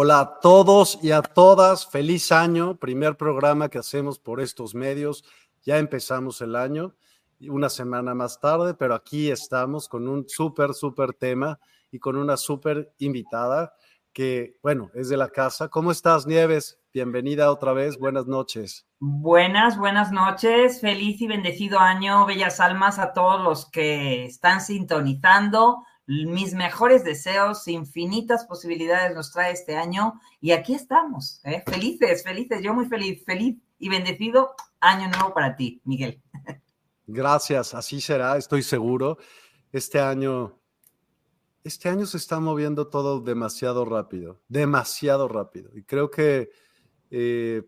Hola a todos y a todas, feliz año, primer programa que hacemos por estos medios, ya empezamos el año, una semana más tarde, pero aquí estamos con un súper, súper tema y con una súper invitada que, bueno, es de la casa. ¿Cómo estás, Nieves? Bienvenida otra vez, buenas noches. Buenas, buenas noches, feliz y bendecido año, bellas almas a todos los que están sintonizando mis mejores deseos, infinitas posibilidades nos trae este año y aquí estamos, ¿eh? felices, felices, yo muy feliz, feliz y bendecido año nuevo para ti, Miguel. Gracias, así será, estoy seguro. Este año, este año se está moviendo todo demasiado rápido, demasiado rápido. Y creo que eh,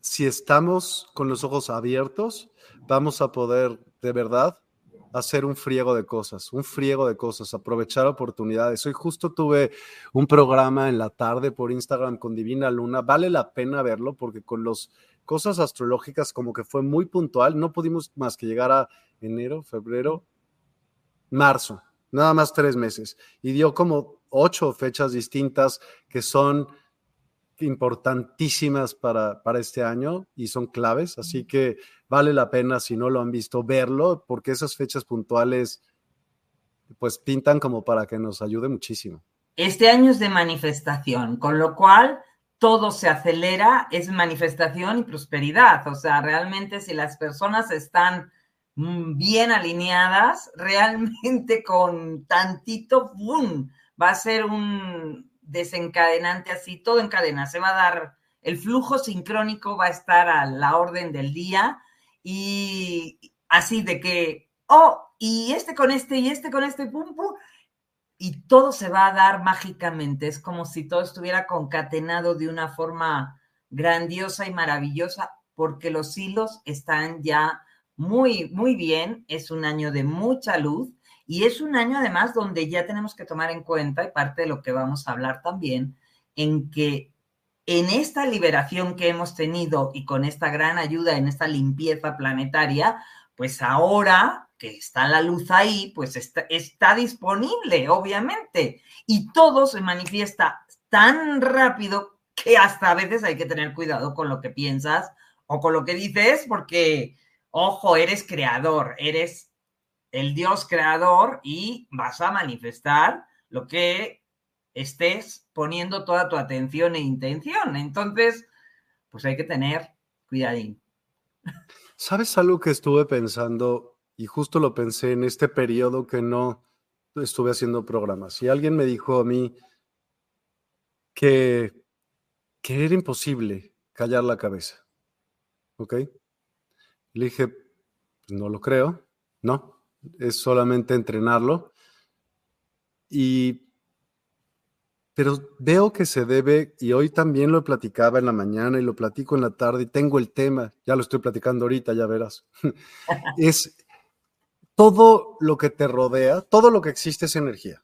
si estamos con los ojos abiertos, vamos a poder de verdad hacer un friego de cosas, un friego de cosas, aprovechar oportunidades. Hoy justo tuve un programa en la tarde por Instagram con Divina Luna. Vale la pena verlo porque con las cosas astrológicas como que fue muy puntual. No pudimos más que llegar a enero, febrero, marzo, nada más tres meses. Y dio como ocho fechas distintas que son importantísimas para, para este año y son claves. Así que vale la pena, si no lo han visto, verlo, porque esas fechas puntuales pues pintan como para que nos ayude muchísimo. Este año es de manifestación, con lo cual todo se acelera, es manifestación y prosperidad. O sea, realmente si las personas están mm, bien alineadas, realmente con tantito, ¡boom! va a ser un desencadenante así, todo en cadena, se va a dar, el flujo sincrónico va a estar a la orden del día y así de que, oh, y este con este, y este con este, pum, pum, y todo se va a dar mágicamente. Es como si todo estuviera concatenado de una forma grandiosa y maravillosa, porque los hilos están ya muy, muy bien. Es un año de mucha luz y es un año además donde ya tenemos que tomar en cuenta, y parte de lo que vamos a hablar también, en que en esta liberación que hemos tenido y con esta gran ayuda en esta limpieza planetaria, pues ahora que está la luz ahí, pues está, disponible, obviamente. Y todo se manifiesta tan rápido que hasta a veces hay que tener cuidado con lo que piensas o con lo que dices, porque, ojo, eres creador, eres el Dios creador y vas a manifestar lo que estés poniendo toda tu atención e intención. Entonces, pues hay que tener cuidadín. ¿Sabes algo que estuve pensando? Y justo lo pensé en este periodo que no estuve haciendo programas. Y alguien me dijo a mí que, que era imposible callar la cabeza. ¿Ok? Le dije, no lo creo, no, es solamente entrenarlo. Y pero veo que se debe, y hoy también lo platicaba en la mañana y lo platico en la tarde, y tengo el tema, ya lo estoy platicando ahorita, ya verás. es todo lo que te rodea, todo lo que existe es energía.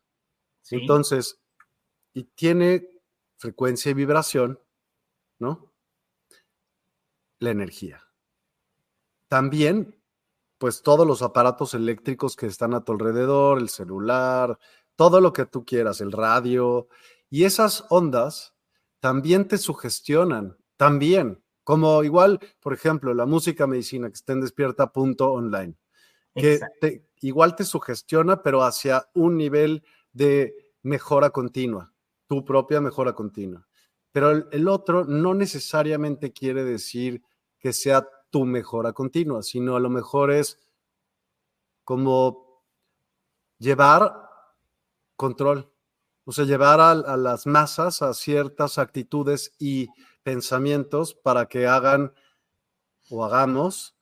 Entonces, y tiene frecuencia y vibración, ¿no? La energía. También, pues todos los aparatos eléctricos que están a tu alrededor, el celular, todo lo que tú quieras, el radio, y esas ondas también te sugestionan, también, como igual, por ejemplo, la música medicina que está en despierta.online, que igual te sugestiona, pero hacia un nivel de mejora continua, tu propia mejora continua. Pero el, otro no necesariamente quiere decir que sea tu mejora continua, sino a lo mejor es como llevar control, o sea, llevar a, las masas a ciertas actitudes y pensamientos para que hagan o hagamos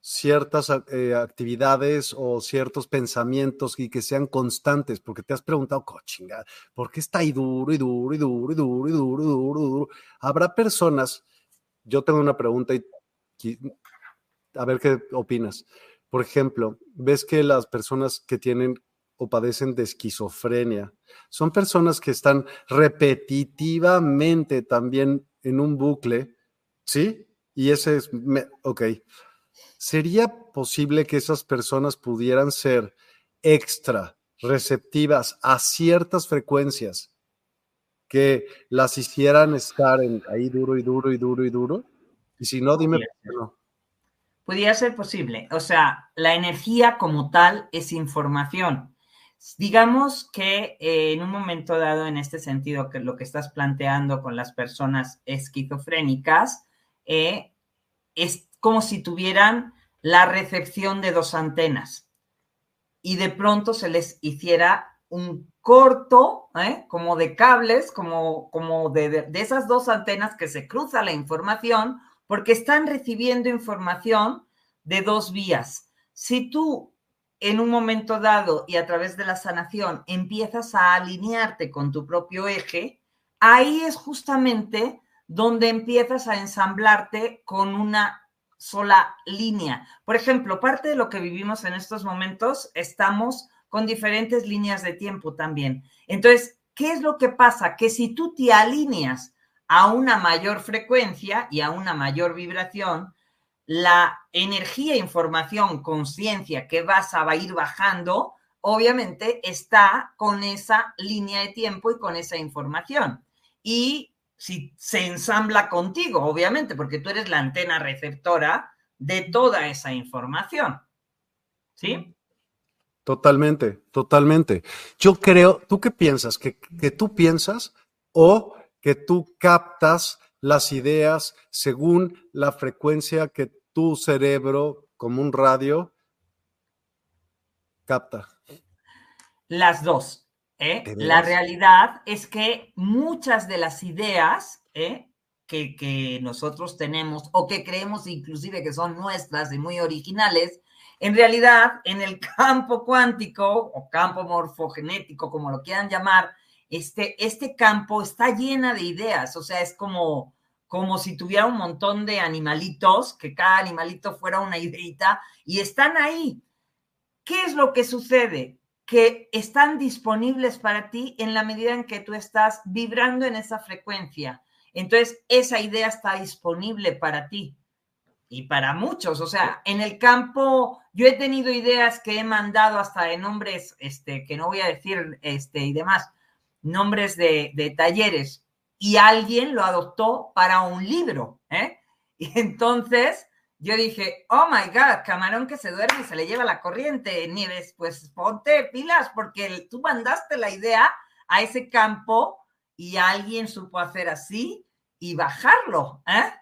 ciertas eh, actividades o ciertos pensamientos y que sean constantes, porque te has preguntado, cochinga, ¿por qué está ahí duro y duro y duro y duro y duro y duro, duro? Habrá personas, yo tengo una pregunta y a ver qué opinas. Por ejemplo, ves que las personas que tienen o padecen de esquizofrenia. Son personas que están repetitivamente también en un bucle, ¿sí? Y ese es, ok. ¿Sería posible que esas personas pudieran ser extra receptivas a ciertas frecuencias que las hicieran estar en, ahí duro y duro y duro y duro? Y si no, dime no. Podría ser posible. O sea, la energía como tal es información. Digamos que eh, en un momento dado, en este sentido, que lo que estás planteando con las personas esquizofrénicas, eh, es como si tuvieran la recepción de dos antenas y de pronto se les hiciera un corto, ¿eh? como de cables, como, como de, de, esas dos antenas que se cruza la información, porque están recibiendo información de dos vías. Si tú en un momento dado y a través de la sanación empiezas a alinearte con tu propio eje, ahí es justamente donde empiezas a ensamblarte con una sola línea. Por ejemplo, parte de lo que vivimos en estos momentos, estamos con diferentes líneas de tiempo también. Entonces, ¿qué es lo que pasa? Que si tú te alineas a una mayor frecuencia y a una mayor vibración, la energía, información, conciencia que vas a ir bajando, obviamente está con esa línea de tiempo y con esa información. Y si se ensambla contigo, obviamente, porque tú eres la antena receptora de toda esa información. ¿Sí? Totalmente, totalmente. Yo creo, ¿tú qué piensas? ¿Que, que tú piensas o que tú captas las ideas según la frecuencia que tu cerebro, como un radio, capta? Las dos. ¿eh? La realidad es que muchas de las ideas ¿eh? que, que nosotros tenemos o que creemos inclusive que son nuestras y muy originales, en realidad en el campo cuántico o campo morfogenético, como lo quieran llamar, este, este campo está llena de ideas, o sea, es como, como si tuviera un montón de animalitos, que cada animalito fuera una ideita, y están ahí. ¿Qué es lo que sucede? Que están disponibles para ti en la medida en que tú estás vibrando en esa frecuencia. Entonces, esa idea está disponible para ti y para muchos. O sea, en el campo, yo he tenido ideas que he mandado hasta de nombres, este, que no voy a decir, este, y demás, nombres de, talleres y alguien lo adoptó para un libro. ¿eh? Y entonces yo dije, oh my God, camarón que se duerme y se le lleva la corriente, Nieves, pues ponte pilas porque tú mandaste la idea a ese campo y alguien supo hacer así y bajarlo. ¿eh?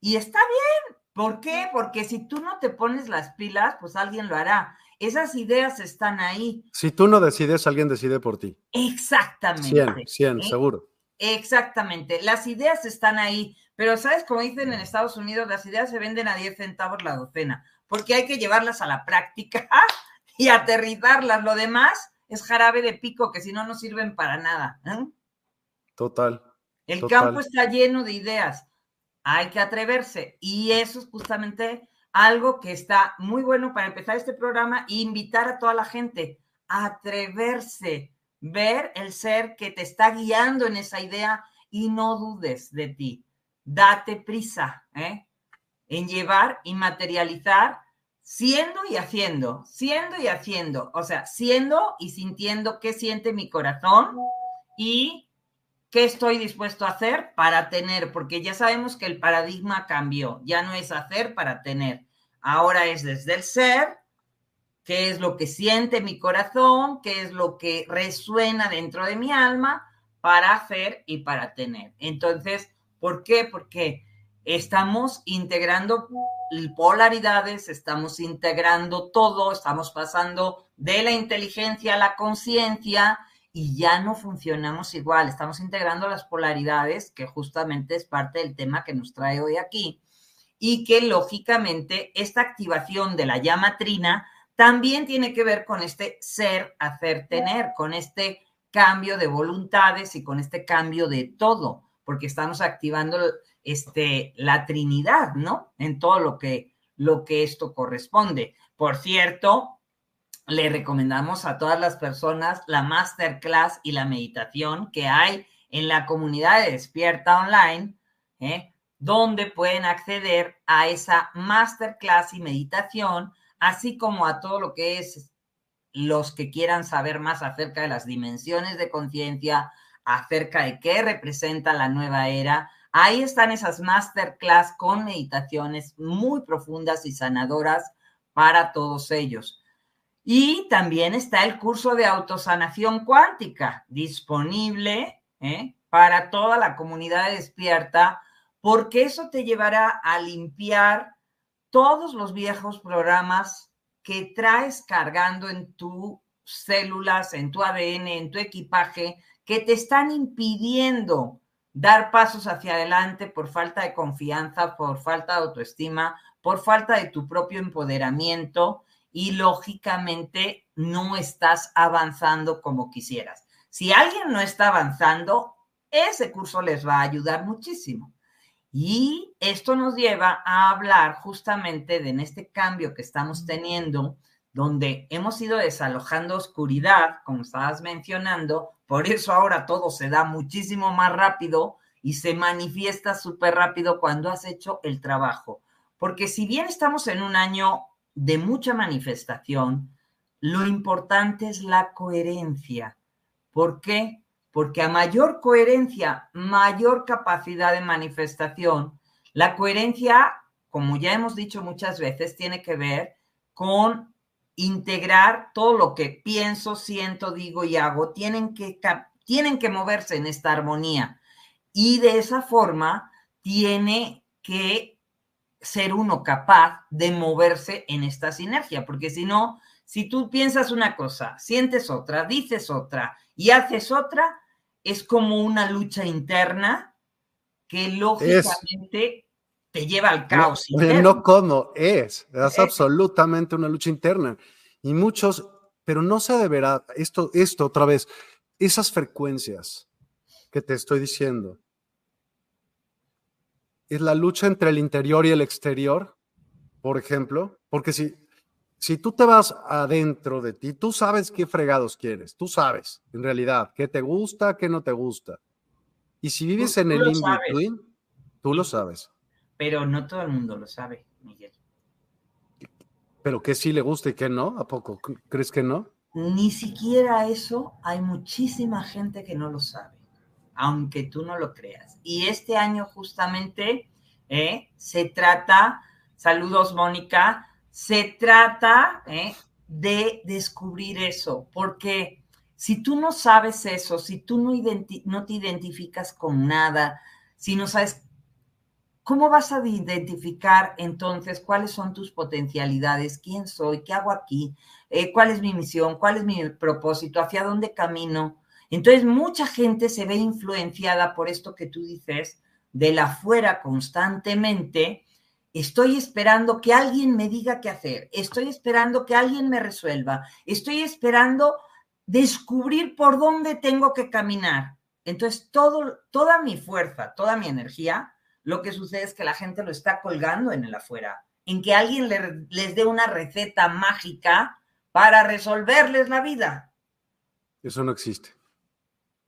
Y está bien. ¿Por qué? Porque si tú no te pones las pilas, pues alguien lo hará. Esas ideas están ahí. Si tú no decides, alguien decide por ti. Exactamente. 100, 100, ¿Eh? seguro. Exactamente. Las ideas están ahí. Pero, ¿sabes? Como dicen en Estados Unidos, las ideas se venden a 10 centavos la docena, porque hay que llevarlas a la práctica y aterrizarlas. Lo demás es jarabe de pico, que si no, no sirven para nada. ¿eh? Total. El campo está lleno de ideas. Hay que atreverse. Y eso es justamente algo que está muy bueno para empezar este programa e invitar a toda la gente a atreverse, ver el ser que te está guiando en esa idea y no dudes de ti. Date prisa ¿eh? en llevar y materializar siendo y haciendo, siendo y haciendo, o sea, siendo y sintiendo qué siente mi corazón y qué estoy dispuesto a hacer para tener, porque ya sabemos que el paradigma cambió, ya no es hacer para tener, ahora es desde el ser, qué es lo que siente mi corazón, qué es lo que resuena dentro de mi alma para hacer y para tener. Entonces, ¿por qué? Porque estamos integrando polaridades, estamos integrando todo, estamos pasando de la inteligencia a la conciencia y ya no funcionamos igual. Estamos integrando las polaridades, que justamente es parte del tema que nos trae hoy aquí, y que lógicamente esta activación de la llama trina también tiene que ver con este ser, hacer, tener, con este cambio de voluntades y con este cambio de todo, porque estamos activando este, la Trinidad, ¿no? En todo lo que, lo que esto corresponde. Por cierto, le recomendamos a todas las personas la masterclass y la meditación que hay en la comunidad de Despierta Online, ¿eh? donde pueden acceder a esa masterclass y meditación, así como a todo lo que es los que quieran saber más acerca de las dimensiones de conciencia, acerca de qué representa la nueva era. Ahí están esas masterclass con meditaciones muy profundas y sanadoras para todos ellos. Y también está el curso de autosanación cuántica disponible ¿eh? para toda la comunidad despierta, porque eso te llevará a limpiar todos los viejos programas que traes cargando en tus células, en tu ADN, en tu equipaje, que te están impidiendo dar pasos hacia adelante por falta de confianza, por falta de autoestima, por falta de tu propio empoderamiento y lógicamente no estás avanzando como quisieras. Si alguien no está avanzando, ese curso les va a ayudar muchísimo. Y esto nos lleva a hablar justamente de en este cambio que estamos teniendo, donde hemos ido desalojando oscuridad, como estabas mencionando, por eso ahora todo se da muchísimo más rápido y se manifiesta súper rápido cuando has hecho el trabajo. Porque si bien estamos en un año de mucha manifestación, lo importante es la coherencia. ¿Por qué? Porque a mayor coherencia, mayor capacidad de manifestación. La coherencia, como ya hemos dicho muchas veces, tiene que ver con integrar todo lo que pienso, siento, digo y hago. Tienen que, tienen que moverse en esta armonía. Y de esa forma tiene que ser uno capaz de moverse en esta sinergia, porque si no, si tú piensas una cosa, sientes otra, dices otra y haces otra, es como una lucha interna que lógicamente te lleva al caos. No, no como, es, es absolutamente una lucha interna. Y muchos, pero no se deberá, esto, esto otra vez, esas frecuencias que te estoy diciendo, es la lucha entre el interior y el exterior, por ejemplo, porque si, si tú te vas adentro de ti, tú sabes qué fregados quieres, tú sabes en realidad qué te gusta, qué no te gusta. Y si vives en el in-between, tú lo sabes. Pero no todo el mundo lo sabe, Miguel. ¿Pero qué sí le gusta y qué no? ¿A poco crees que no? Ni siquiera eso hay muchísima gente que no lo sabe aunque tú no lo creas. Y este año justamente ¿eh? se trata, saludos Mónica, se trata ¿eh? de descubrir eso, porque si tú no sabes eso, si tú no, te identificas con nada, si no sabes ¿cómo vas a identificar entonces cuáles son tus potencialidades? ¿Quién soy? ¿Qué hago aquí? Eh, ¿Cuál es mi misión? ¿Cuál es mi propósito? ¿Hacia dónde camino? Entonces, mucha gente se ve influenciada por esto que tú dices, de la constantemente. Estoy esperando que alguien me diga qué hacer. Estoy esperando que alguien me resuelva. Estoy esperando descubrir por dónde tengo que caminar. Entonces, todo, toda mi fuerza, toda mi energía, lo que sucede es que la gente lo está colgando en el afuera, en que alguien les dé una receta mágica para resolverles la vida. Eso no existe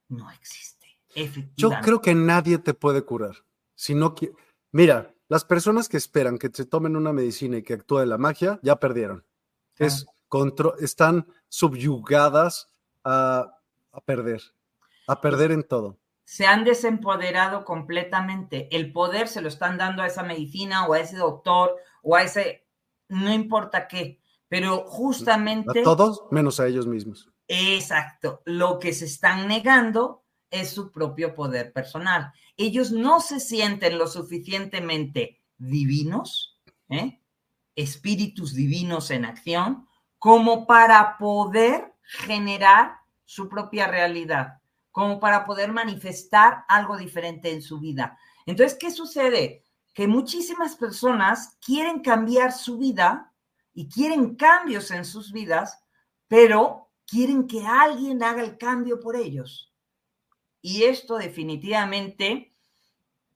no existe. Yo creo que nadie te puede curar. Si no Mira, las personas que esperan que se tomen una medicina y que actúe la magia, ya perdieron. Es están subyugadas a, a perder, a perder en todo. Se han desempoderado completamente. El poder se lo están dando a esa medicina o a ese doctor o a ese, no importa qué, pero justamente... A todos menos a ellos mismos. Exacto. Lo que se están negando es su propio poder personal. Ellos no se sienten lo suficientemente divinos, ¿eh? espíritus divinos en acción, como para poder generar su propia realidad, como para poder manifestar algo diferente en su vida. Entonces, ¿qué sucede? Que muchísimas personas quieren cambiar su vida y quieren cambios en sus vidas, pero quieren que alguien haga el cambio por ellos. Y esto definitivamente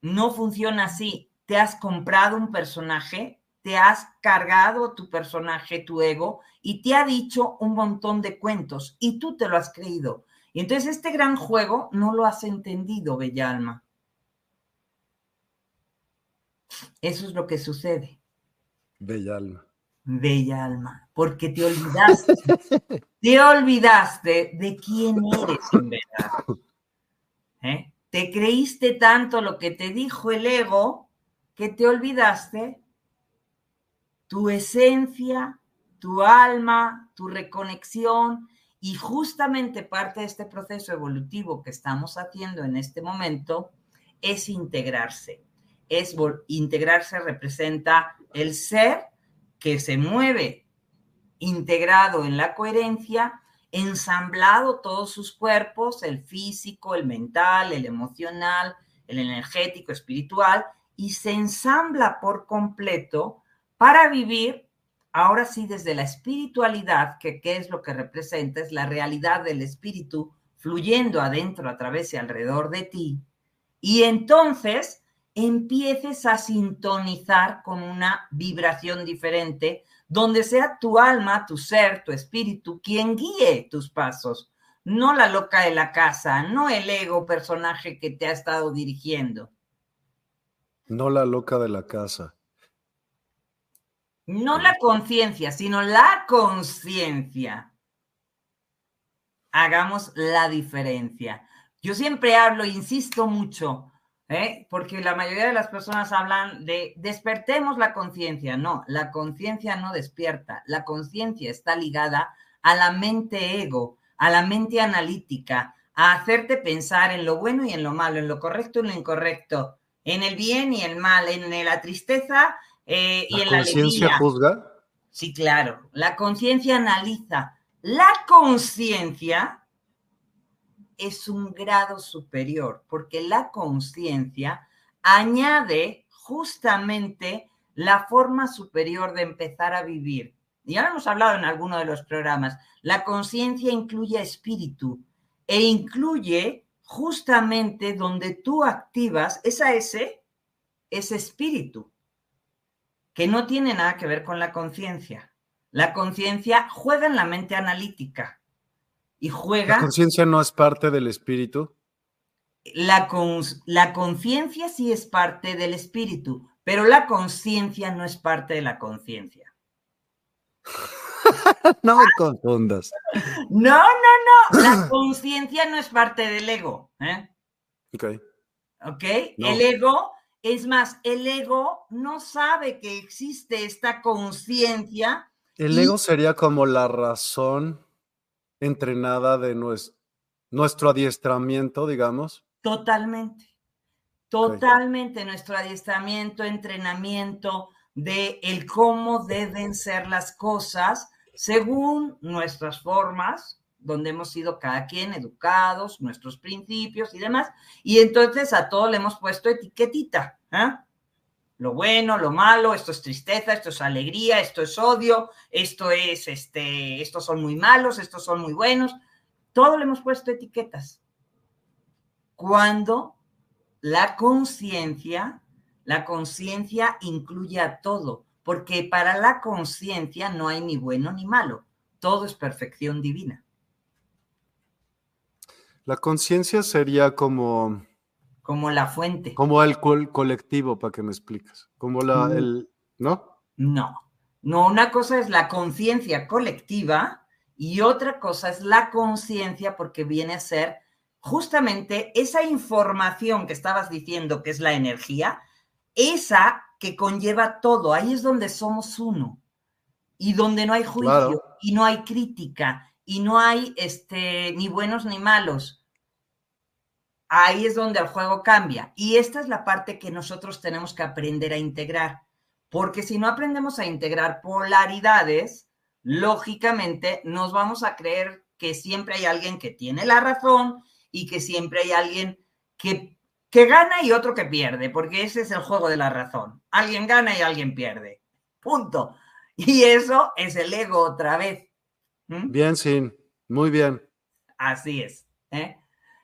no funciona así. Te has comprado un personaje, te has cargado tu personaje, tu ego, y te ha dicho un montón de cuentos y tú te lo has creído. Y entonces este gran juego no lo has entendido, Bella Alma. Eso es lo que sucede. Bella Alma bella alma, porque te olvidaste, te olvidaste de quién eres en verdad. ¿Eh? Te creíste tanto lo que te dijo el ego que te olvidaste tu esencia, tu alma, tu reconexión y justamente parte de este proceso evolutivo que estamos haciendo en este momento es integrarse. Es integrarse representa el ser que se mueve integrado en la coherencia, ensamblado todos sus cuerpos, el físico, el mental, el emocional, el energético, espiritual, y se ensambla por completo para vivir, ahora sí, desde la espiritualidad, que es lo que representa, es la realidad del espíritu fluyendo adentro, a través y alrededor de ti. Y entonces empieces a sintonizar con una vibración diferente, donde sea tu alma, tu ser, tu espíritu quien guíe tus pasos, no la loca de la casa, no el ego personaje que te ha estado dirigiendo. No la loca de la casa. No la conciencia, sino la conciencia. Hagamos la diferencia. Yo siempre hablo, insisto mucho, ¿eh? porque la mayoría de las personas hablan de despertemos la conciencia. No, la conciencia no despierta. La conciencia está ligada a la mente ego, a la mente analítica, a hacerte pensar en lo bueno y en lo malo, en lo correcto y en lo incorrecto, en el bien y el mal, en la tristeza eh, y en la alegría. ¿La conciencia juzga? Sí, claro. La conciencia analiza. La conciencia es un grado superior, porque la conciencia añade justamente la forma superior de empezar a vivir. Ya lo hemos hablado en alguno de los programas. La conciencia incluye espíritu e incluye justamente donde tú activas esa ese, ese espíritu, que no tiene nada que ver con la conciencia. La conciencia juega en la mente analítica y juega. ¿La conciencia no es parte del espíritu? La, la conciencia sí es parte del espíritu, pero la conciencia no es parte de la conciencia. no me confundas. No, no, no. La conciencia no es parte del ego. ¿eh? Ok. Ok. El ego, es más, el ego no sabe que existe esta conciencia. El ego sería como la razón entrenada de nuestro, adiestramiento, digamos. Totalmente. Totalmente nuestro adiestramiento, entrenamiento de el cómo deben ser las cosas según nuestras formas, donde hemos sido cada quien educados, nuestros principios y demás. Y entonces a todo le hemos puesto etiquetita. ¿eh? Lo bueno, lo malo, esto es tristeza, esto es alegría, esto es odio, esto es, este, estos son muy malos, estos son muy buenos. Todo le hemos puesto etiquetas. Cuando la conciencia, la conciencia incluye a todo, porque para la conciencia no hay ni bueno ni malo, todo es perfección divina. La conciencia sería como... Como la fuente. Como el colectivo, para que me expliques. Como la, mm. el, ¿no? No, no, una cosa es la conciencia colectiva y otra cosa es la conciencia porque viene a ser justamente esa información que estabas diciendo que es la energía, esa que conlleva todo, ahí es donde somos uno y donde no hay juicio y no hay crítica y no hay este, ni buenos ni malos. Ahí es donde el juego cambia. Y esta es la parte que nosotros tenemos que aprender a integrar. Porque si no aprendemos a integrar polaridades, lógicamente nos vamos a creer que siempre hay alguien que tiene la razón y que siempre hay alguien que, que gana y otro que pierde, porque ese es el juego de la razón. Alguien gana y alguien pierde. Punto. Y eso es el ego otra vez. ¿Mm? Bien, sí, muy bien. Así es. ¿eh?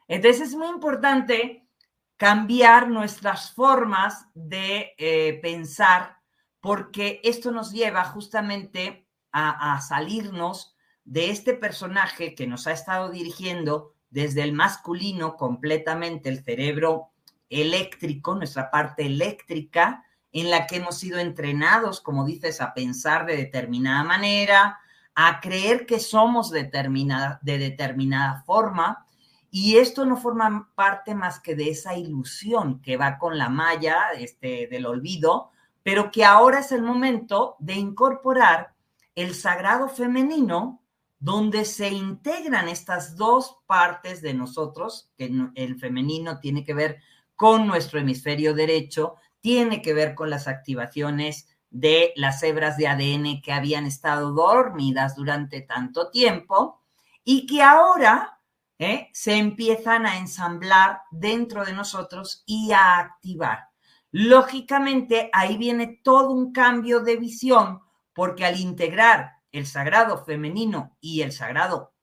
Entonces es muy importante cambiar nuestras formas de eh, pensar porque esto nos lleva justamente a, a salirnos de este personaje que nos ha estado dirigiendo desde el masculino completamente el cerebro eléctrico, nuestra parte eléctrica, en la que hemos sido entrenados, como dices, a pensar de determinada manera, a creer que somos determinada, de determinada forma, y esto no forma parte más que de esa ilusión que va con la malla este, del olvido, pero que ahora es el momento de incorporar el sagrado femenino donde se integran estas dos partes de nosotros, que el femenino tiene que ver con nuestro hemisferio derecho, tiene que ver con las activaciones de las hebras de ADN que habían estado dormidas durante tanto tiempo y que ahora ¿eh? se empiezan a ensamblar dentro de nosotros y a activar. Lógicamente, ahí viene todo un cambio de visión, porque al integrar el sagrado femenino y el sagrado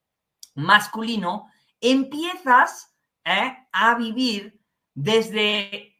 masculino, empiezas ¿eh? a vivir desde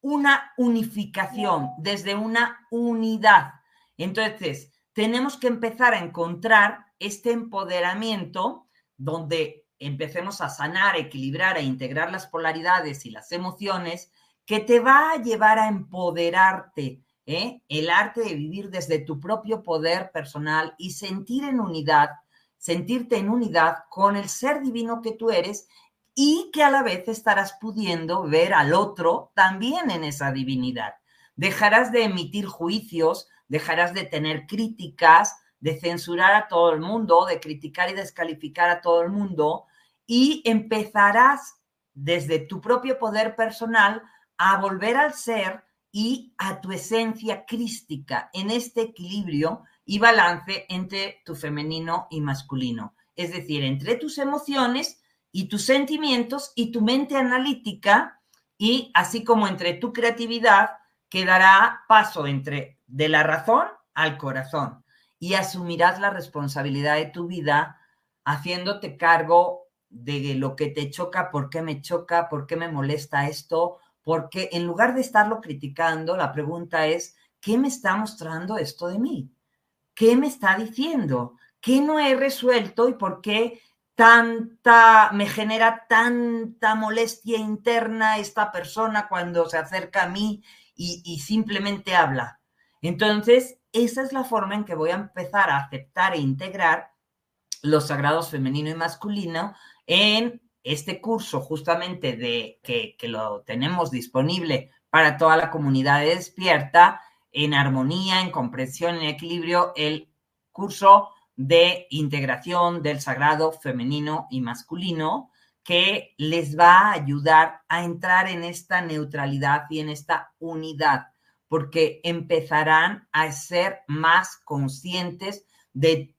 una unificación, desde una unidad. Entonces, tenemos que empezar a encontrar este empoderamiento donde empecemos a sanar, equilibrar, a integrar las polaridades y las emociones que te va a llevar a empoderarte, ¿eh? el arte de vivir desde tu propio poder personal y sentir en unidad, sentirte en unidad con el ser divino que tú eres y que a la vez estarás pudiendo ver al otro también en esa divinidad. Dejarás de emitir juicios, dejarás de tener críticas, de censurar a todo el mundo, de criticar y descalificar a todo el mundo y empezarás desde tu propio poder personal a volver al ser y a tu esencia crística en este equilibrio y balance entre tu femenino y masculino. Es decir, entre tus emociones y tus sentimientos y tu mente analítica y así como entre tu creatividad que dará paso entre de la razón al corazón y asumirás la responsabilidad de tu vida haciéndote cargo de lo que te choca, por qué me choca, por qué me molesta esto, porque en lugar de estarlo criticando, la pregunta es, ¿qué me está mostrando esto de mí? ¿Qué me está diciendo? ¿Qué no he resuelto y por qué tanta, me genera tanta molestia interna esta persona cuando se acerca a mí y, y simplemente habla? Entonces, esa es la forma en que voy a empezar a aceptar e integrar los sagrados femenino y masculino en este curso justamente de que, lo tenemos disponible para toda la comunidad despierta, en armonía, en comprensión, en equilibrio, el curso de integración del sagrado femenino y masculino, que les va a ayudar a entrar en esta neutralidad y en esta unidad, porque empezarán a ser más conscientes de,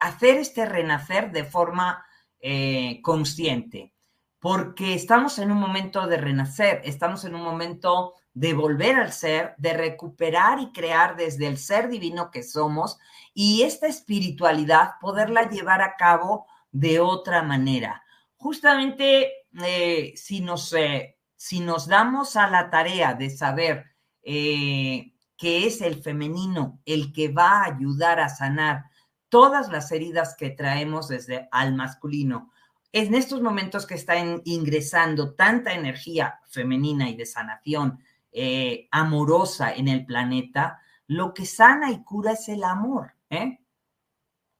hacer este renacer de forma eh, consciente, porque estamos en un momento de renacer, estamos en un momento de volver al ser, de recuperar y crear desde el ser divino que somos y esta espiritualidad poderla llevar a cabo de otra manera. Justamente eh, si, nos, eh, si nos damos a la tarea de saber que es el femenino el que va a ayudar a sanar todas las heridas que traemos desde al masculino, en estos momentos que está ingresando tanta energía femenina y de sanación eh, amorosa en el planeta, lo que sana y cura es el amor. ¿eh?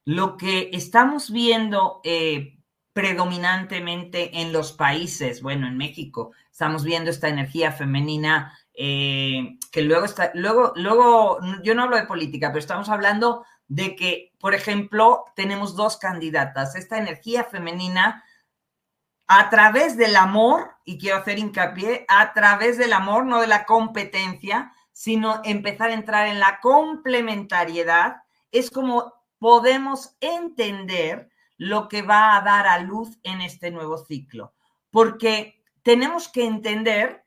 Lo que estamos viendo eh, predominantemente en los países, bueno, en México, estamos viendo esta energía femenina que luego está, luego, luego, yo no hablo de política, pero estamos hablando de que, por ejemplo, tenemos dos candidatas, esta energía femenina a través del amor, y quiero hacer hincapié, a través del amor, no de la competencia, sino empezar a entrar en la complementariedad, es como podemos entender lo que va a dar a luz en este nuevo ciclo. Porque tenemos que entender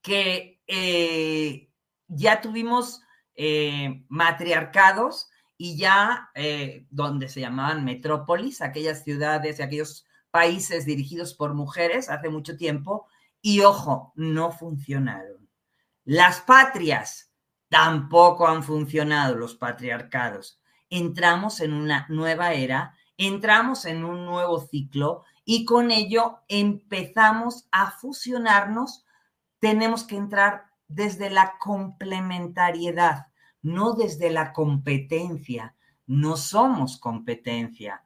que eh, ya tuvimos eh, matriarcados y ya eh, donde se llamaban metrópolis, aquellas ciudades y aquellos países dirigidos por mujeres hace mucho tiempo y ojo, no funcionaron. Las patrias tampoco han funcionado, los patriarcados. Entramos en una nueva era, entramos en un nuevo ciclo y con ello empezamos a fusionarnos. Tenemos que entrar desde la complementariedad, no desde la competencia. No somos competencia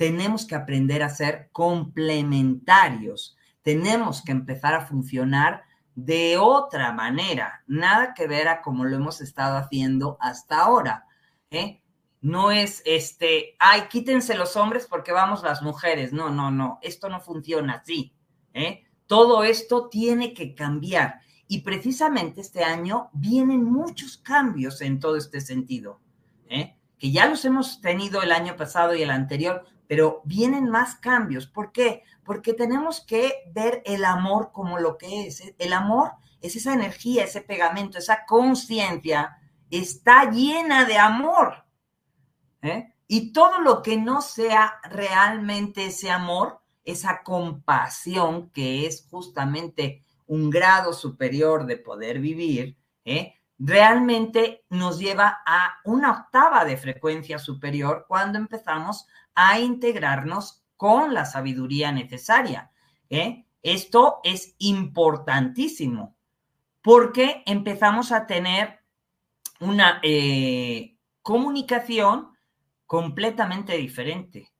tenemos que aprender a ser complementarios, tenemos que empezar a funcionar de otra manera, nada que ver a como lo hemos estado haciendo hasta ahora. ¿eh? No es este, ay, quítense los hombres porque vamos las mujeres. No, no, no, esto no funciona así. ¿eh? Todo esto tiene que cambiar. Y precisamente este año vienen muchos cambios en todo este sentido, ¿eh? que ya los hemos tenido el año pasado y el anterior, pero vienen más cambios. ¿Por qué? Porque tenemos que ver el amor como lo que es. El amor es esa energía, ese pegamento, esa conciencia, está llena de amor. ¿eh? Y todo lo que no sea realmente ese amor, esa compasión, que es justamente un grado superior de poder vivir, ¿eh? realmente nos lleva a una octava de frecuencia superior cuando empezamos a integrarnos con la sabiduría necesaria. ¿eh? Esto es importantísimo porque empezamos a tener una eh, comunicación completamente diferente.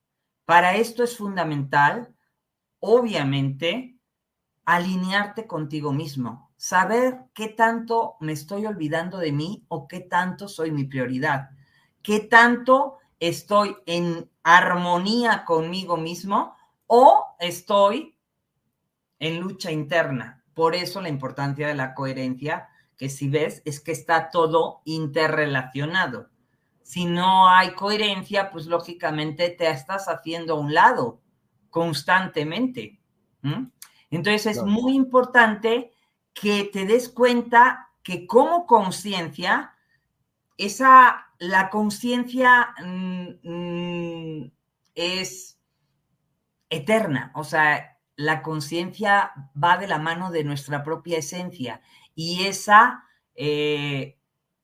Para esto es fundamental, obviamente, alinearte contigo mismo, saber qué tanto me estoy olvidando de mí o qué tanto soy mi prioridad, qué tanto estoy en armonía conmigo mismo o estoy en lucha interna. Por eso la importancia de la coherencia, que si ves, es que está todo interrelacionado. Si no hay coherencia, pues lógicamente te estás haciendo a un lado constantemente. Entonces es muy importante que te des cuenta que como conciencia, esa la conciencia mm, mm, es eterna, o sea, la conciencia va de la mano de nuestra propia esencia y esa eh,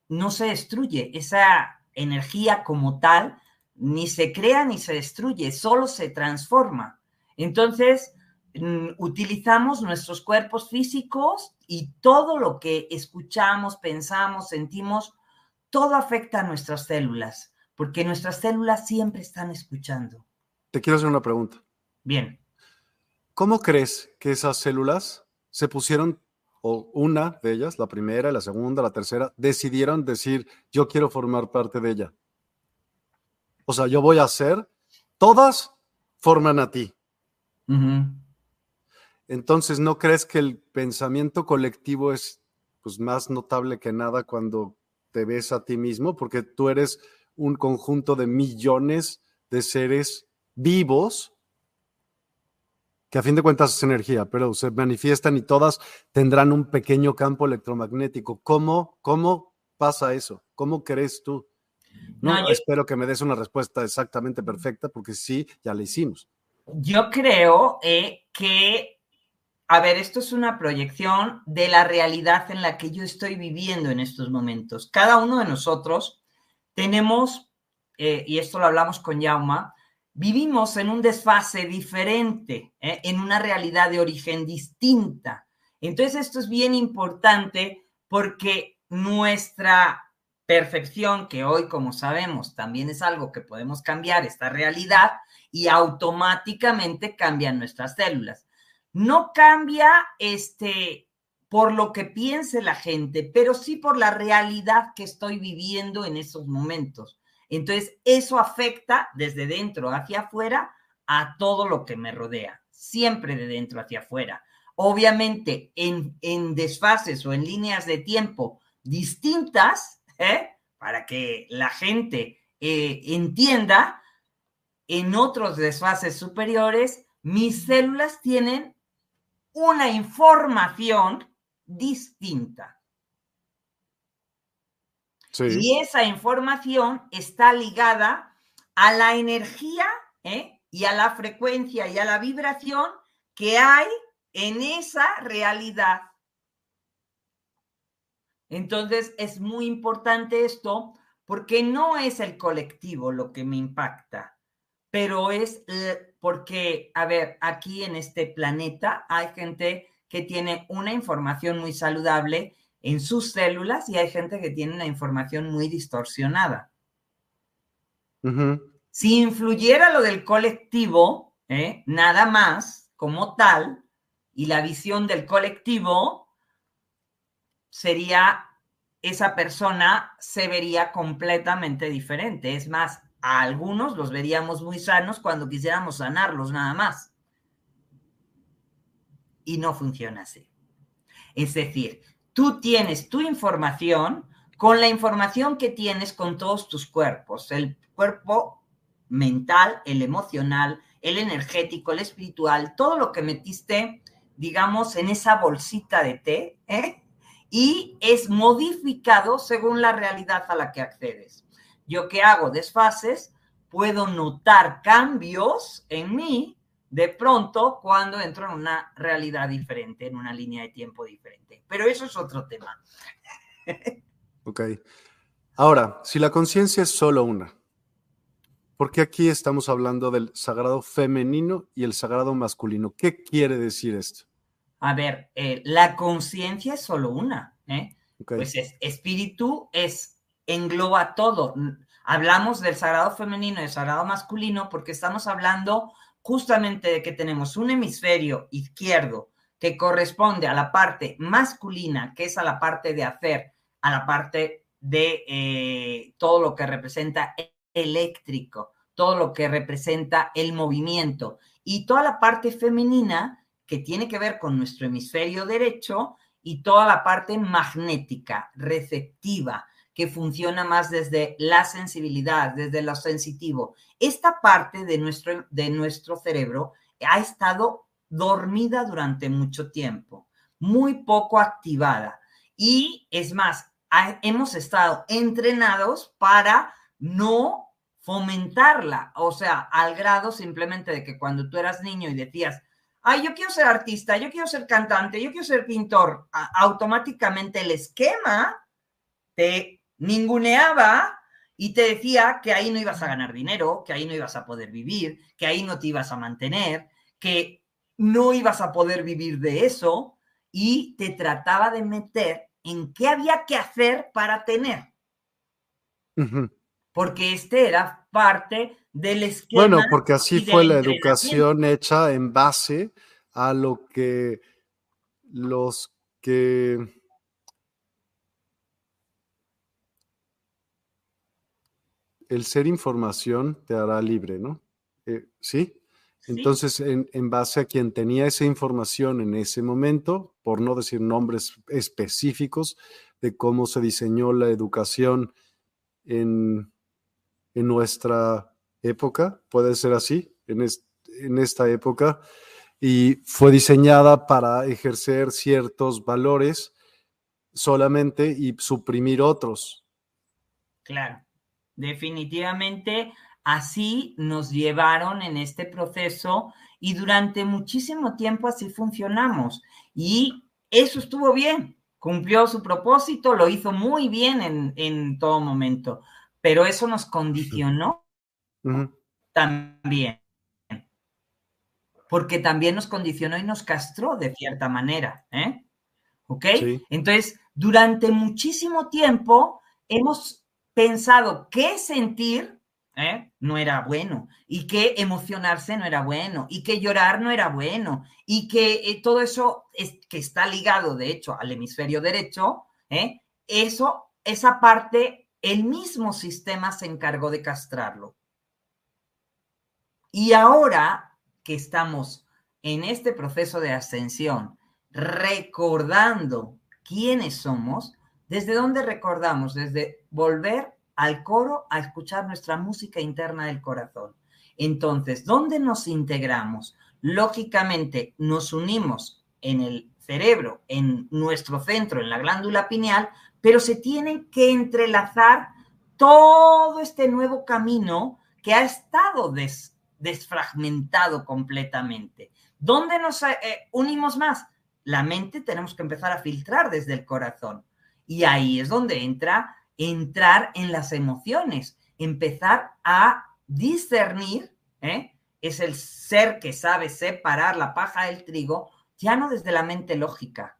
no se destruye, esa energía como tal ni se crea ni se destruye, solo se transforma. Entonces, utilizamos nuestros cuerpos físicos y todo lo que escuchamos, pensamos, sentimos, todo afecta a nuestras células, porque nuestras células siempre están escuchando. Te quiero hacer una pregunta. Bien. ¿Cómo crees que esas células se pusieron, o una de ellas, la primera, la segunda, la tercera, decidieron decir, yo quiero formar parte de ella? O sea, yo voy a hacer, todas forman a ti. Entonces, ¿no crees que el pensamiento colectivo es pues, más notable que nada cuando te ves a ti mismo? Porque tú eres un conjunto de millones de seres vivos que a fin de cuentas es energía, pero se manifiestan y todas tendrán un pequeño campo electromagnético. ¿Cómo, cómo pasa eso? ¿Cómo crees tú? No, espero que me des una respuesta exactamente perfecta, porque sí, ya la hicimos. Yo creo eh, que, a ver, esto es una proyección de la realidad en la que yo estoy viviendo en estos momentos. Cada uno de nosotros tenemos, eh, y esto lo hablamos con Yauma, vivimos en un desfase diferente, eh, en una realidad de origen distinta. Entonces, esto es bien importante porque nuestra perfección, que hoy, como sabemos, también es algo que podemos cambiar, esta realidad, y automáticamente cambian nuestras células. No cambia este por lo que piense la gente, pero sí por la realidad que estoy viviendo en esos momentos. Entonces, eso afecta desde dentro hacia afuera a todo lo que me rodea, siempre de dentro hacia afuera. Obviamente, en, en desfases o en líneas de tiempo distintas, ¿eh? para que la gente eh, entienda, en otros desfases superiores, mis células tienen una información distinta. Y esa información está ligada a la energía ¿eh? y a la frecuencia y a la vibración que hay en esa realidad. Entonces es muy importante esto porque no es el colectivo lo que me impacta, pero es porque, a ver, aquí en este planeta hay gente que tiene una información muy saludable en sus células y hay gente que tiene una información muy distorsionada. Si influyera lo del colectivo, ¿eh? nada más como tal, y la visión del colectivo, sería, esa persona se vería completamente diferente. Es más, a algunos los veríamos muy sanos cuando quisiéramos sanarlos nada más. Y no funciona así. Es decir, tú tienes tu información con la información que tienes con todos tus cuerpos, el cuerpo mental, el emocional, el energético, el espiritual, todo lo que metiste, digamos, en esa bolsita de té, ¿eh? y es modificado según la realidad a la que accedes. Yo que hago desfases, puedo notar cambios en mí de pronto cuando entro en una realidad diferente, en una línea de tiempo diferente. Pero eso es otro tema. ok. Ahora, si la conciencia es solo una, ¿por qué aquí estamos hablando del sagrado femenino y el sagrado masculino? ¿Qué quiere decir esto? A ver, eh, la conciencia es solo una, ¿eh? Pues es, espíritu es, engloba todo. Hablamos del sagrado femenino y del sagrado masculino porque estamos hablando justamente de que tenemos un hemisferio izquierdo que corresponde a la parte masculina, que es a la parte de hacer, a la parte de eh, todo lo que representa eléctrico, todo lo que representa el movimiento, y toda la parte femenina que tiene que ver con nuestro hemisferio derecho y toda la parte magnética, receptiva, que funciona más desde la sensibilidad, desde lo sensitivo. Esta parte de nuestro, de nuestro cerebro ha estado dormida durante mucho tiempo, muy poco activada. Y es más, hemos estado entrenados para no fomentarla, o sea, al grado simplemente de que cuando tú eras niño y decías, ay, yo quiero ser artista, yo quiero ser cantante, yo quiero ser pintor, automáticamente el esquema te ninguneaba y te decía que ahí no ibas a ganar dinero, que ahí no ibas a poder vivir, que ahí no te ibas a mantener, que no ibas a poder vivir de eso y te trataba de meter en qué había que hacer para tener. Porque este era parte del esquema. Bueno, porque así fue la educación hecha en base a lo que los que el ser información te hará libre, ¿no? Eh, ¿Sí? Entonces, en, en, base a quien tenía esa información en ese momento, por no decir nombres específicos de cómo se diseñó la educación en, en nuestra época, puede ser así, en, en esta época, y fue diseñada para ejercer ciertos valores solamente y suprimir otros. Claro, definitivamente así nos llevaron en este proceso y durante muchísimo tiempo así funcionamos. Y eso estuvo bien, cumplió su propósito, lo hizo muy bien en, en todo momento, pero eso nos condicionó también porque también nos condicionó y nos castró de cierta manera. ¿eh? ¿Ok? Entonces, durante muchísimo tiempo hemos pensado que sentir ¿eh? no era bueno y que emocionarse no era bueno y que llorar no era bueno y que eh, todo eso es, que está ligado, de hecho, al hemisferio derecho, ¿eh? eso, esa parte, el mismo sistema se encargó de castrarlo. Y ahora que estamos en este proceso de ascensión, recordando quiénes somos, ¿desde dónde recordamos? Desde volver al coro a escuchar nuestra música interna del corazón. Entonces, ¿dónde nos integramos? Lógicamente, nos unimos en el cerebro, en nuestro centro, en la glándula pineal, pero se tienen que entrelazar todo este nuevo camino que ha estado des desfragmentado completamente. ¿Dónde nos eh, unimos más? La mente tenemos que empezar a filtrar desde el corazón. Y ahí es donde entra entrar en las emociones, empezar a discernir, ¿eh? es el ser que sabe separar la paja del trigo, ya no desde la mente lógica.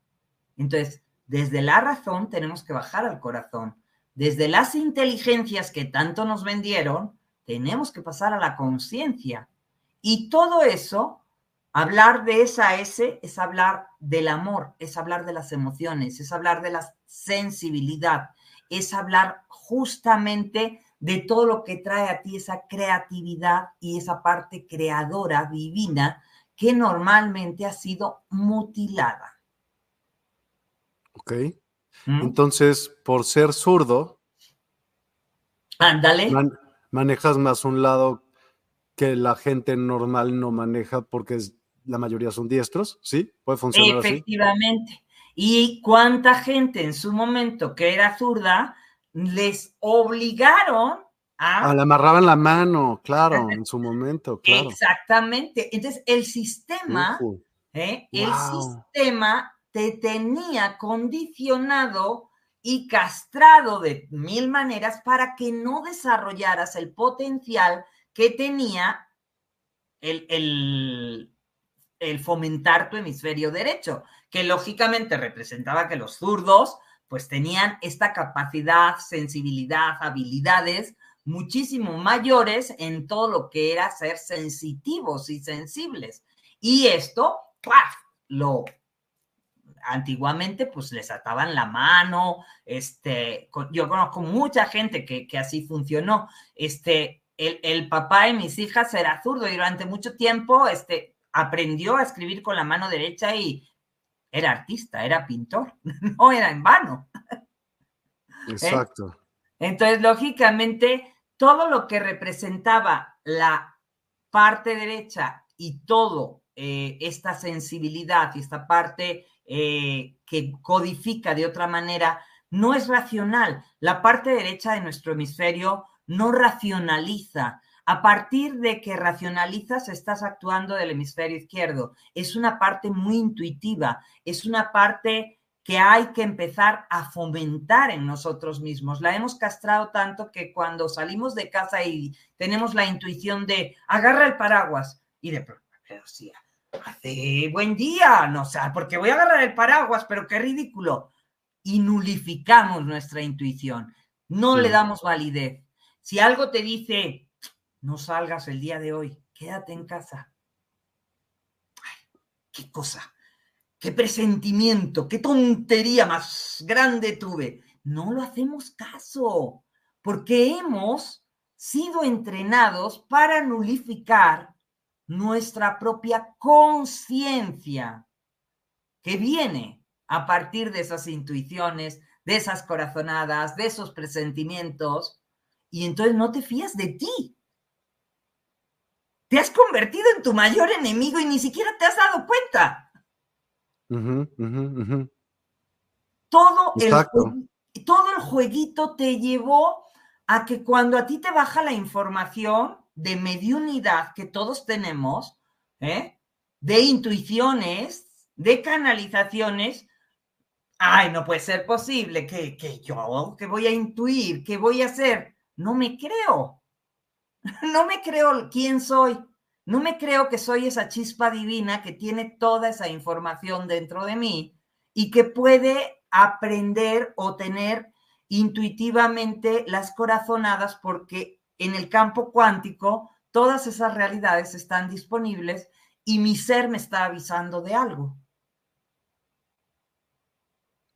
Entonces, desde la razón tenemos que bajar al corazón. Desde las inteligencias que tanto nos vendieron, tenemos que pasar a la conciencia. Y todo eso, hablar de esa S es hablar del amor, es hablar de las emociones, es hablar de la sensibilidad, es hablar justamente de todo lo que trae a ti esa creatividad y esa parte creadora divina que normalmente ha sido mutilada. Ok. ¿Mm? Entonces, por ser zurdo, Ándale manejas más un lado que la gente normal no maneja porque la mayoría son diestros, ¿sí? Puede funcionar Efectivamente. ¿Y cuánta gente en su momento que era zurda les obligaron a... Ah, le amarraban la mano, claro, en su momento, claro. Exactamente. Entonces, el sistema, ¿eh? el sistema te tenía condicionado y castrado de mil maneras para que no desarrollaras el potencial que tenía el, el, fomentar tu hemisferio derecho, que lógicamente representaba que los zurdos pues tenían esta capacidad, sensibilidad, habilidades muchísimo mayores en todo lo que era ser sensitivos y sensibles. Y esto, ¡paf! lo antiguamente pues les ataban la mano, este, yo conozco mucha gente que, así funcionó, este, el, papá de mis hijas era zurdo y durante mucho tiempo, este, aprendió a escribir con la mano derecha y era artista, era pintor, no era en vano. ¿Eh? Exacto. Entonces, lógicamente, todo lo que representaba la parte derecha y todo eh, esta sensibilidad y esta parte eh, que codifica de otra manera, no es racional. La parte derecha de nuestro hemisferio no racionaliza. A partir de que racionalizas, estás actuando del hemisferio izquierdo. Es una parte muy intuitiva, es una parte que hay que empezar a fomentar en nosotros mismos. La hemos castrado tanto que cuando salimos de casa y tenemos la intuición de agarra el paraguas y de pronto, hace buen día, no sé, porque voy a agarrar el paraguas, pero qué ridículo. Y nulificamos nuestra intuición, no le damos validez. Si algo te dice, no salgas el día de hoy, quédate en casa. Ay, qué cosa, qué presentimiento, qué tontería más grande tuve. No lo hacemos caso, porque hemos sido entrenados para nulificar nuestra propia conciencia que viene a partir de esas intuiciones, de esas corazonadas, de esos presentimientos, y entonces no te fías de ti. Te has convertido en tu mayor enemigo y ni siquiera te has dado cuenta. Todo, el, todo el jueguito te llevó a que cuando a ti te baja la información de mediunidad que todos tenemos, ¿eh? de intuiciones, de canalizaciones, ay, no puede ser posible que, que yo, que voy a intuir, que voy a hacer, no me creo, no me creo quién soy, no me creo que soy esa chispa divina que tiene toda esa información dentro de mí y que puede aprender o tener intuitivamente las corazonadas porque en el campo cuántico todas esas realidades están disponibles y mi ser me está avisando de algo.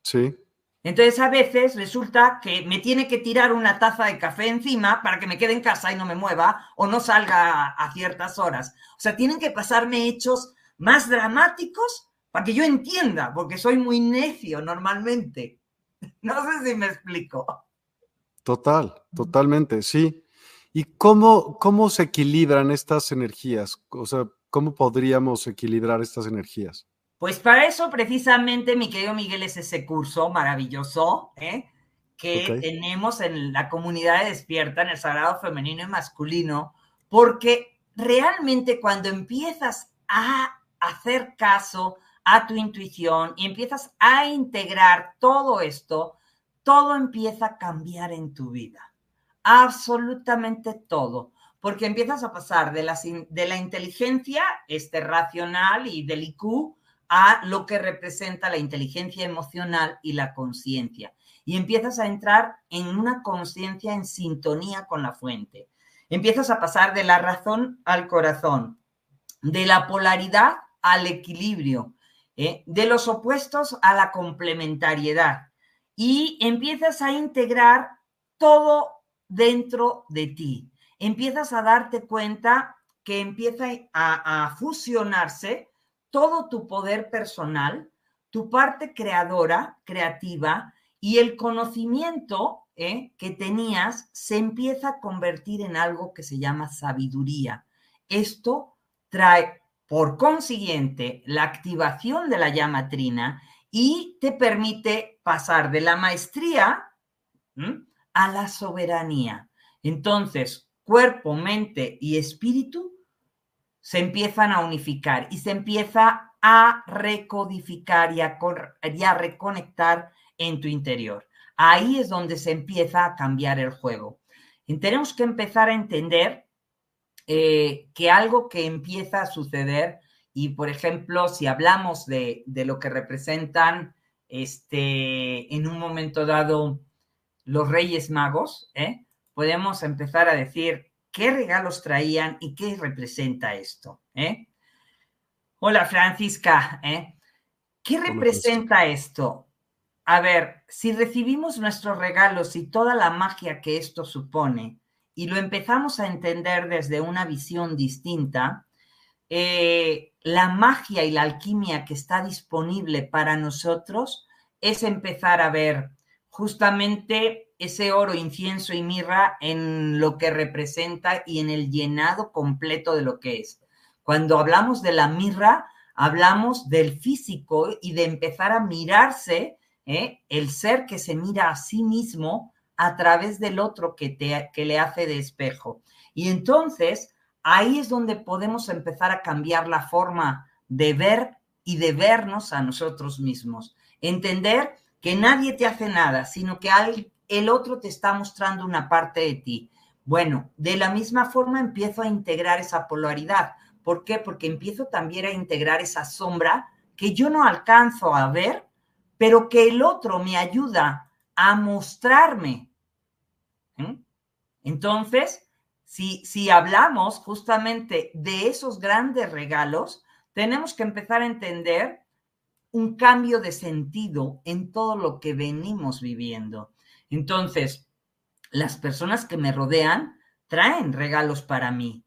Sí. Entonces a veces resulta que me tiene que tirar una taza de café encima para que me quede en casa y no me mueva o no salga a ciertas horas. O sea, tienen que pasarme hechos más dramáticos para que yo entienda, porque soy muy necio normalmente. No sé si me explico. Total, totalmente, sí. ¿Y cómo, cómo se equilibran estas energías? O sea, ¿cómo podríamos equilibrar estas energías? Pues para eso precisamente, mi querido Miguel, es ese curso maravilloso ¿eh? que tenemos en la comunidad de despierta, en el sagrado femenino y masculino, porque realmente cuando empiezas a hacer caso a tu intuición y empiezas a integrar todo esto, todo empieza a cambiar en tu vida. Absolutamente todo. Porque empiezas a pasar de la, de la inteligencia este, racional y del IQ a lo que representa la inteligencia emocional y la conciencia. Y empiezas a entrar en una conciencia en sintonía con la fuente. Empiezas a pasar de la razón al corazón, de la polaridad al equilibrio, ¿eh? de los opuestos a la complementariedad. Y empiezas a integrar todo dentro de ti. Empiezas a darte cuenta que empieza a, a fusionarse todo tu poder personal, tu parte creadora, creativa y el conocimiento ¿eh? que tenías se empieza a convertir en algo que se llama sabiduría. Esto trae, por consiguiente, la activación de la llama trina y te permite pasar de la maestría a la soberanía. Entonces, cuerpo, mente y espíritu se empiezan a unificar y se empieza a recodificar y a, reconectar en tu interior. Ahí es donde se empieza a cambiar el juego. Y tenemos que empezar a entender eh, que algo que empieza a suceder, y por ejemplo, si hablamos de, lo que representan este, en un momento dado los Reyes Magos, ¿eh? podemos empezar a decir, qué regalos traían y qué representa esto. ¿eh? Hola, Francisca. ¿eh? ¿Qué representa esto? A ver, si recibimos nuestros regalos y toda la magia que esto supone y lo empezamos a entender desde una visión distinta, eh, la magia y la alquimia que está disponible para nosotros es empezar a ver justamente ese oro, incienso y mirra en lo que representa y en el llenado completo de lo que es. Cuando hablamos de la mirra, hablamos del físico y de empezar a mirarse, ¿eh? el ser que se mira a sí mismo a través del otro que, te, que le hace de espejo. Y entonces ahí es donde podemos empezar a cambiar la forma de ver y de vernos a nosotros mismos. Entender que nadie te hace nada, sino que alguien el otro te está mostrando una parte de ti. Bueno, de la misma forma empiezo a integrar esa polaridad. ¿Por qué? Porque empiezo también a integrar esa sombra que yo no alcanzo a ver, pero que el otro me ayuda a mostrarme. Entonces, si, si hablamos justamente de esos grandes regalos, tenemos que empezar a entender un cambio de sentido en todo lo que venimos viviendo. Entonces, las personas que me rodean traen regalos para mí.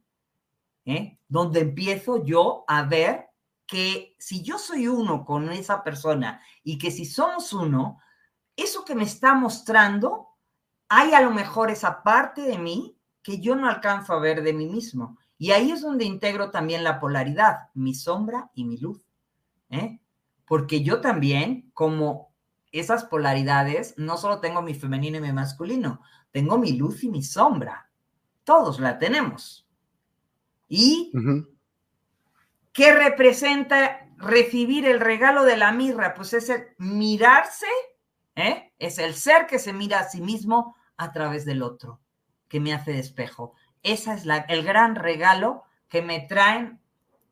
¿eh? donde empiezo yo a ver que si yo soy uno con esa persona y que si somos uno, eso que me está mostrando, hay a lo mejor esa parte de mí que yo no alcanzo a ver de mí mismo. Y ahí es donde integro también la polaridad, mi sombra y mi luz. ¿eh? Porque yo también, como esas polaridades, no solo tengo mi femenino y mi masculino, tengo mi luz y mi sombra. Todos la tenemos. ¿Y qué representa recibir el regalo de la mirra? Pues es el mirarse, ¿eh? es el ser que se mira a sí mismo a través del otro, que me hace de espejo. Ese es la, el gran regalo que me traen,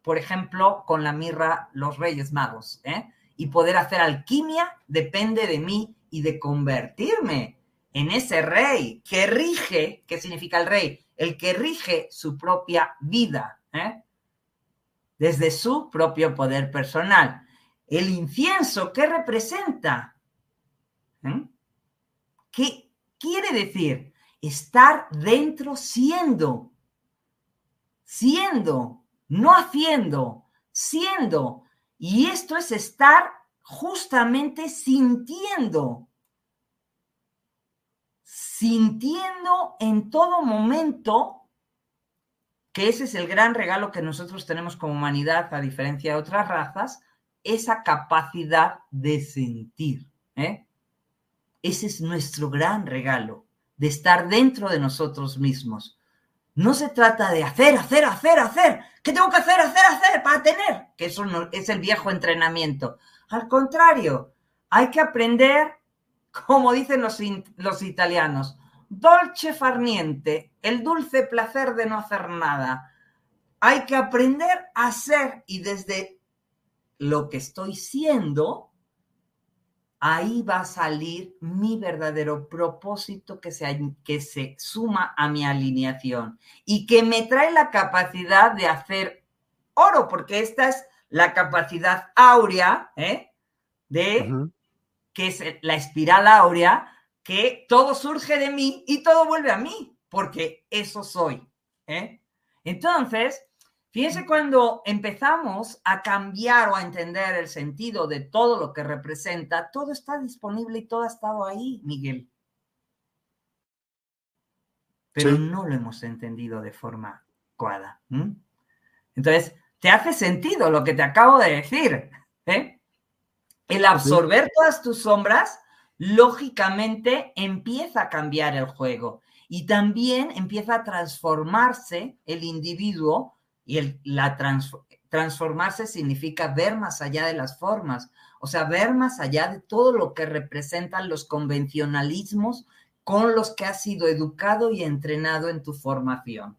por ejemplo, con la mirra los Reyes Magos. ¿eh? Y poder hacer alquimia depende de mí y de convertirme en ese rey que rige, ¿qué significa el rey? El que rige su propia vida, ¿eh? desde su propio poder personal. El incienso, ¿qué representa? ¿Eh? ¿Qué quiere decir? Estar dentro siendo, siendo, no haciendo, siendo. Y esto es estar justamente sintiendo sintiendo en todo momento que ese es el gran regalo que nosotros tenemos como humanidad, a diferencia de otras razas, esa capacidad de sentir. ¿eh? Ese es nuestro gran regalo, de estar dentro de nosotros mismos. No se trata de hacer, hacer, hacer, hacer. ¿Qué tengo que hacer, hacer, hacer para tener? Que eso no, es el viejo entrenamiento. Al contrario, hay que aprender como dicen los, los italianos, dolce farniente, el dulce placer de no hacer nada. Hay que aprender a ser y desde lo que estoy siendo, ahí va a salir mi verdadero propósito que se, que se suma a mi alineación y que me trae la capacidad de hacer oro, porque esta es la capacidad áurea ¿eh? de que es la espiral áurea, que todo surge de mí y todo vuelve a mí, porque eso soy. ¿eh? Entonces, fíjense cuando empezamos a cambiar o a entender el sentido de todo lo que representa, todo está disponible y todo ha estado ahí, Miguel. Pero no lo hemos entendido de forma adecuada. Entonces, te hace sentido lo que te acabo de decir. ¿eh? El absorber todas tus sombras, lógicamente empieza a cambiar el juego y también empieza a transformarse el individuo y el, la transformarse significa ver más allá de las formas, o sea, ver más allá de todo lo que representan los convencionalismos con los que has sido educado y entrenado en tu formación.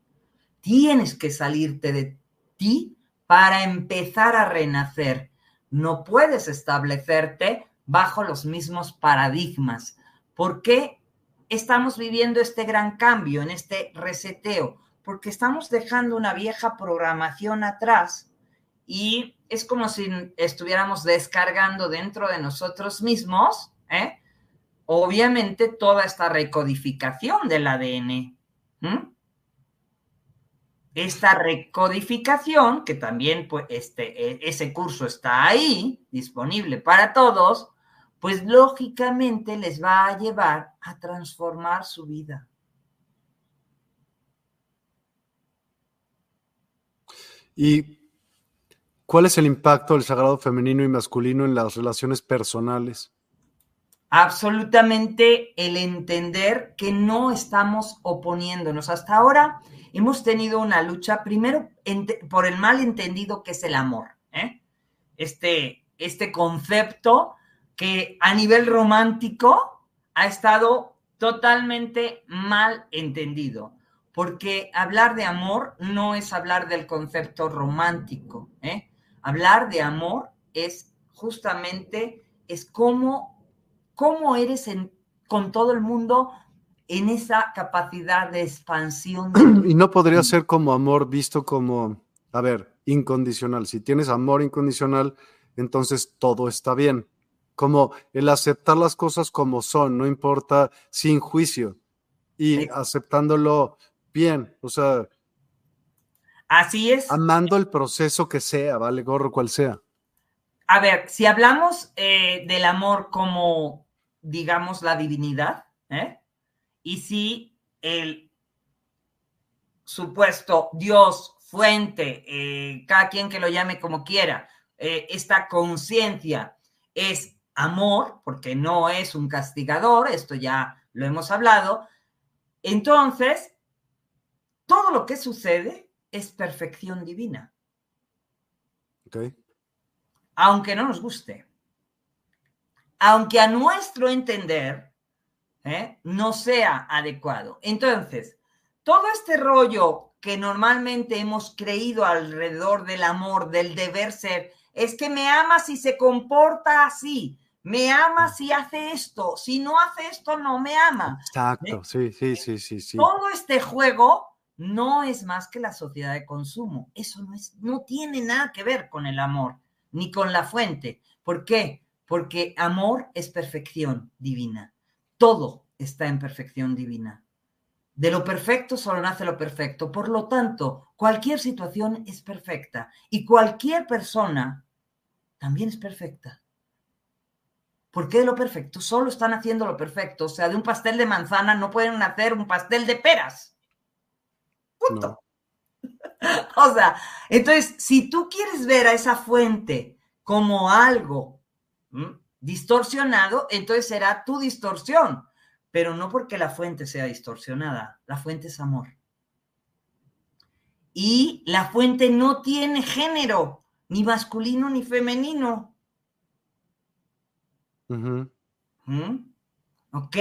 Tienes que salirte de ti para empezar a renacer no puedes establecerte bajo los mismos paradigmas. ¿Por qué estamos viviendo este gran cambio, en este reseteo? Porque estamos dejando una vieja programación atrás y es como si estuviéramos descargando dentro de nosotros mismos, ¿eh? obviamente, toda esta recodificación del ADN esta recodificación, que también pues, este, e, ese curso está ahí, disponible para todos, pues lógicamente les va a llevar a transformar su vida. ¿Y cuál es el impacto del sagrado femenino y masculino en las relaciones personales? Absolutamente el entender que no estamos oponiéndonos. Hasta ahora hemos tenido una lucha, primero por el mal entendido que es el amor, ¿eh? este, este concepto que a nivel romántico ha estado totalmente mal entendido, porque hablar de amor no es hablar del concepto romántico, ¿eh? hablar de amor es justamente, es cómo, cómo eres con todo el mundo en esa capacidad de expansión. y no podría ser como amor visto como, a ver, incondicional. Si tienes amor incondicional, entonces todo está bien. Como el aceptar las cosas como son, no importa, sin juicio y aceptándolo bien. O sea. Así es. Amando el proceso que sea, vale, gorro cual sea. A ver, si hablamos eh, del amor como, digamos, la divinidad, ¿eh? y si el supuesto Dios, fuente, eh, cada quien que lo llame como quiera, esta conciencia es amor, porque no es un castigador, esto ya lo hemos hablado, entonces, todo lo que sucede es perfección divina. Aunque no nos guste. Aunque a nuestro entender ¿eh? no sea adecuado. Entonces, todo este rollo que normalmente hemos creído alrededor del amor, del deber ser, es que me ama si se comporta así, me ama si hace esto, si no hace esto no me ama. Exacto, ¿Eh? sí, sí, sí, sí, sí. Todo este juego no es más que la sociedad de consumo. Eso no, es, no tiene nada que ver con el amor, ni con la fuente. ¿Por qué? Porque amor es perfección divina. Todo está en perfección divina. De lo perfecto solo nace lo perfecto. Por lo tanto, cualquier situación es perfecta y cualquier persona también es perfecta. ¿Por qué lo perfecto? Solo están haciendo lo perfecto. O sea, de un pastel de manzana no pueden hacer un pastel de peras. Punto. o sea, entonces, si tú quieres ver a esa fuente como algo distorsionado, entonces será tu distorsión, pero no porque la fuente sea distorsionada, la fuente es amor. Y la fuente no tiene género, ni masculino ni femenino. ¿Ok?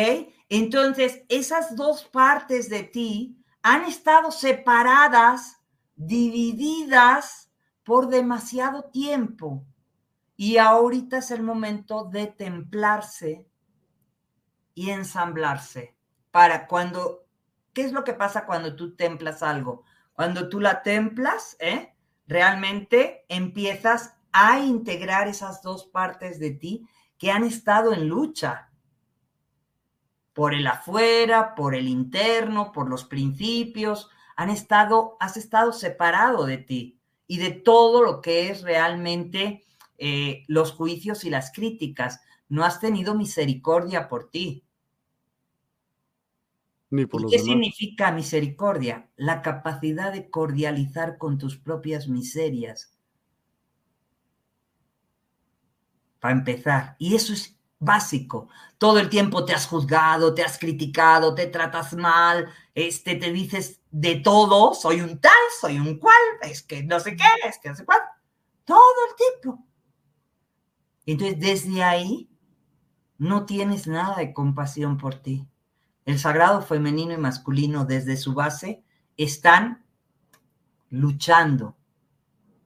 Entonces, esas dos partes de ti han estado separadas, divididas por demasiado tiempo. Y ahorita es el momento de templarse y ensamblarse para cuando, ¿qué es lo que pasa cuando tú templas algo? Cuando tú la templas, ¿eh? realmente empiezas a integrar esas dos partes de ti que han estado en lucha por el afuera, por el interno, por los principios, han estado, has estado separado de ti y de todo lo que es realmente eh, los juicios y las críticas. No has tenido misericordia por ti. Ni por ¿Qué significa misericordia? La capacidad de cordializar con tus propias miserias para empezar. Y eso es básico. Todo el tiempo te has juzgado, te has criticado, te tratas mal, este, te dices de todo, soy un tal, soy un cual, es que no sé qué, es que no sé cuál. Todo el tiempo. Entonces, desde ahí, no tienes nada de compasión por ti. El sagrado femenino y masculino, desde su base, están luchando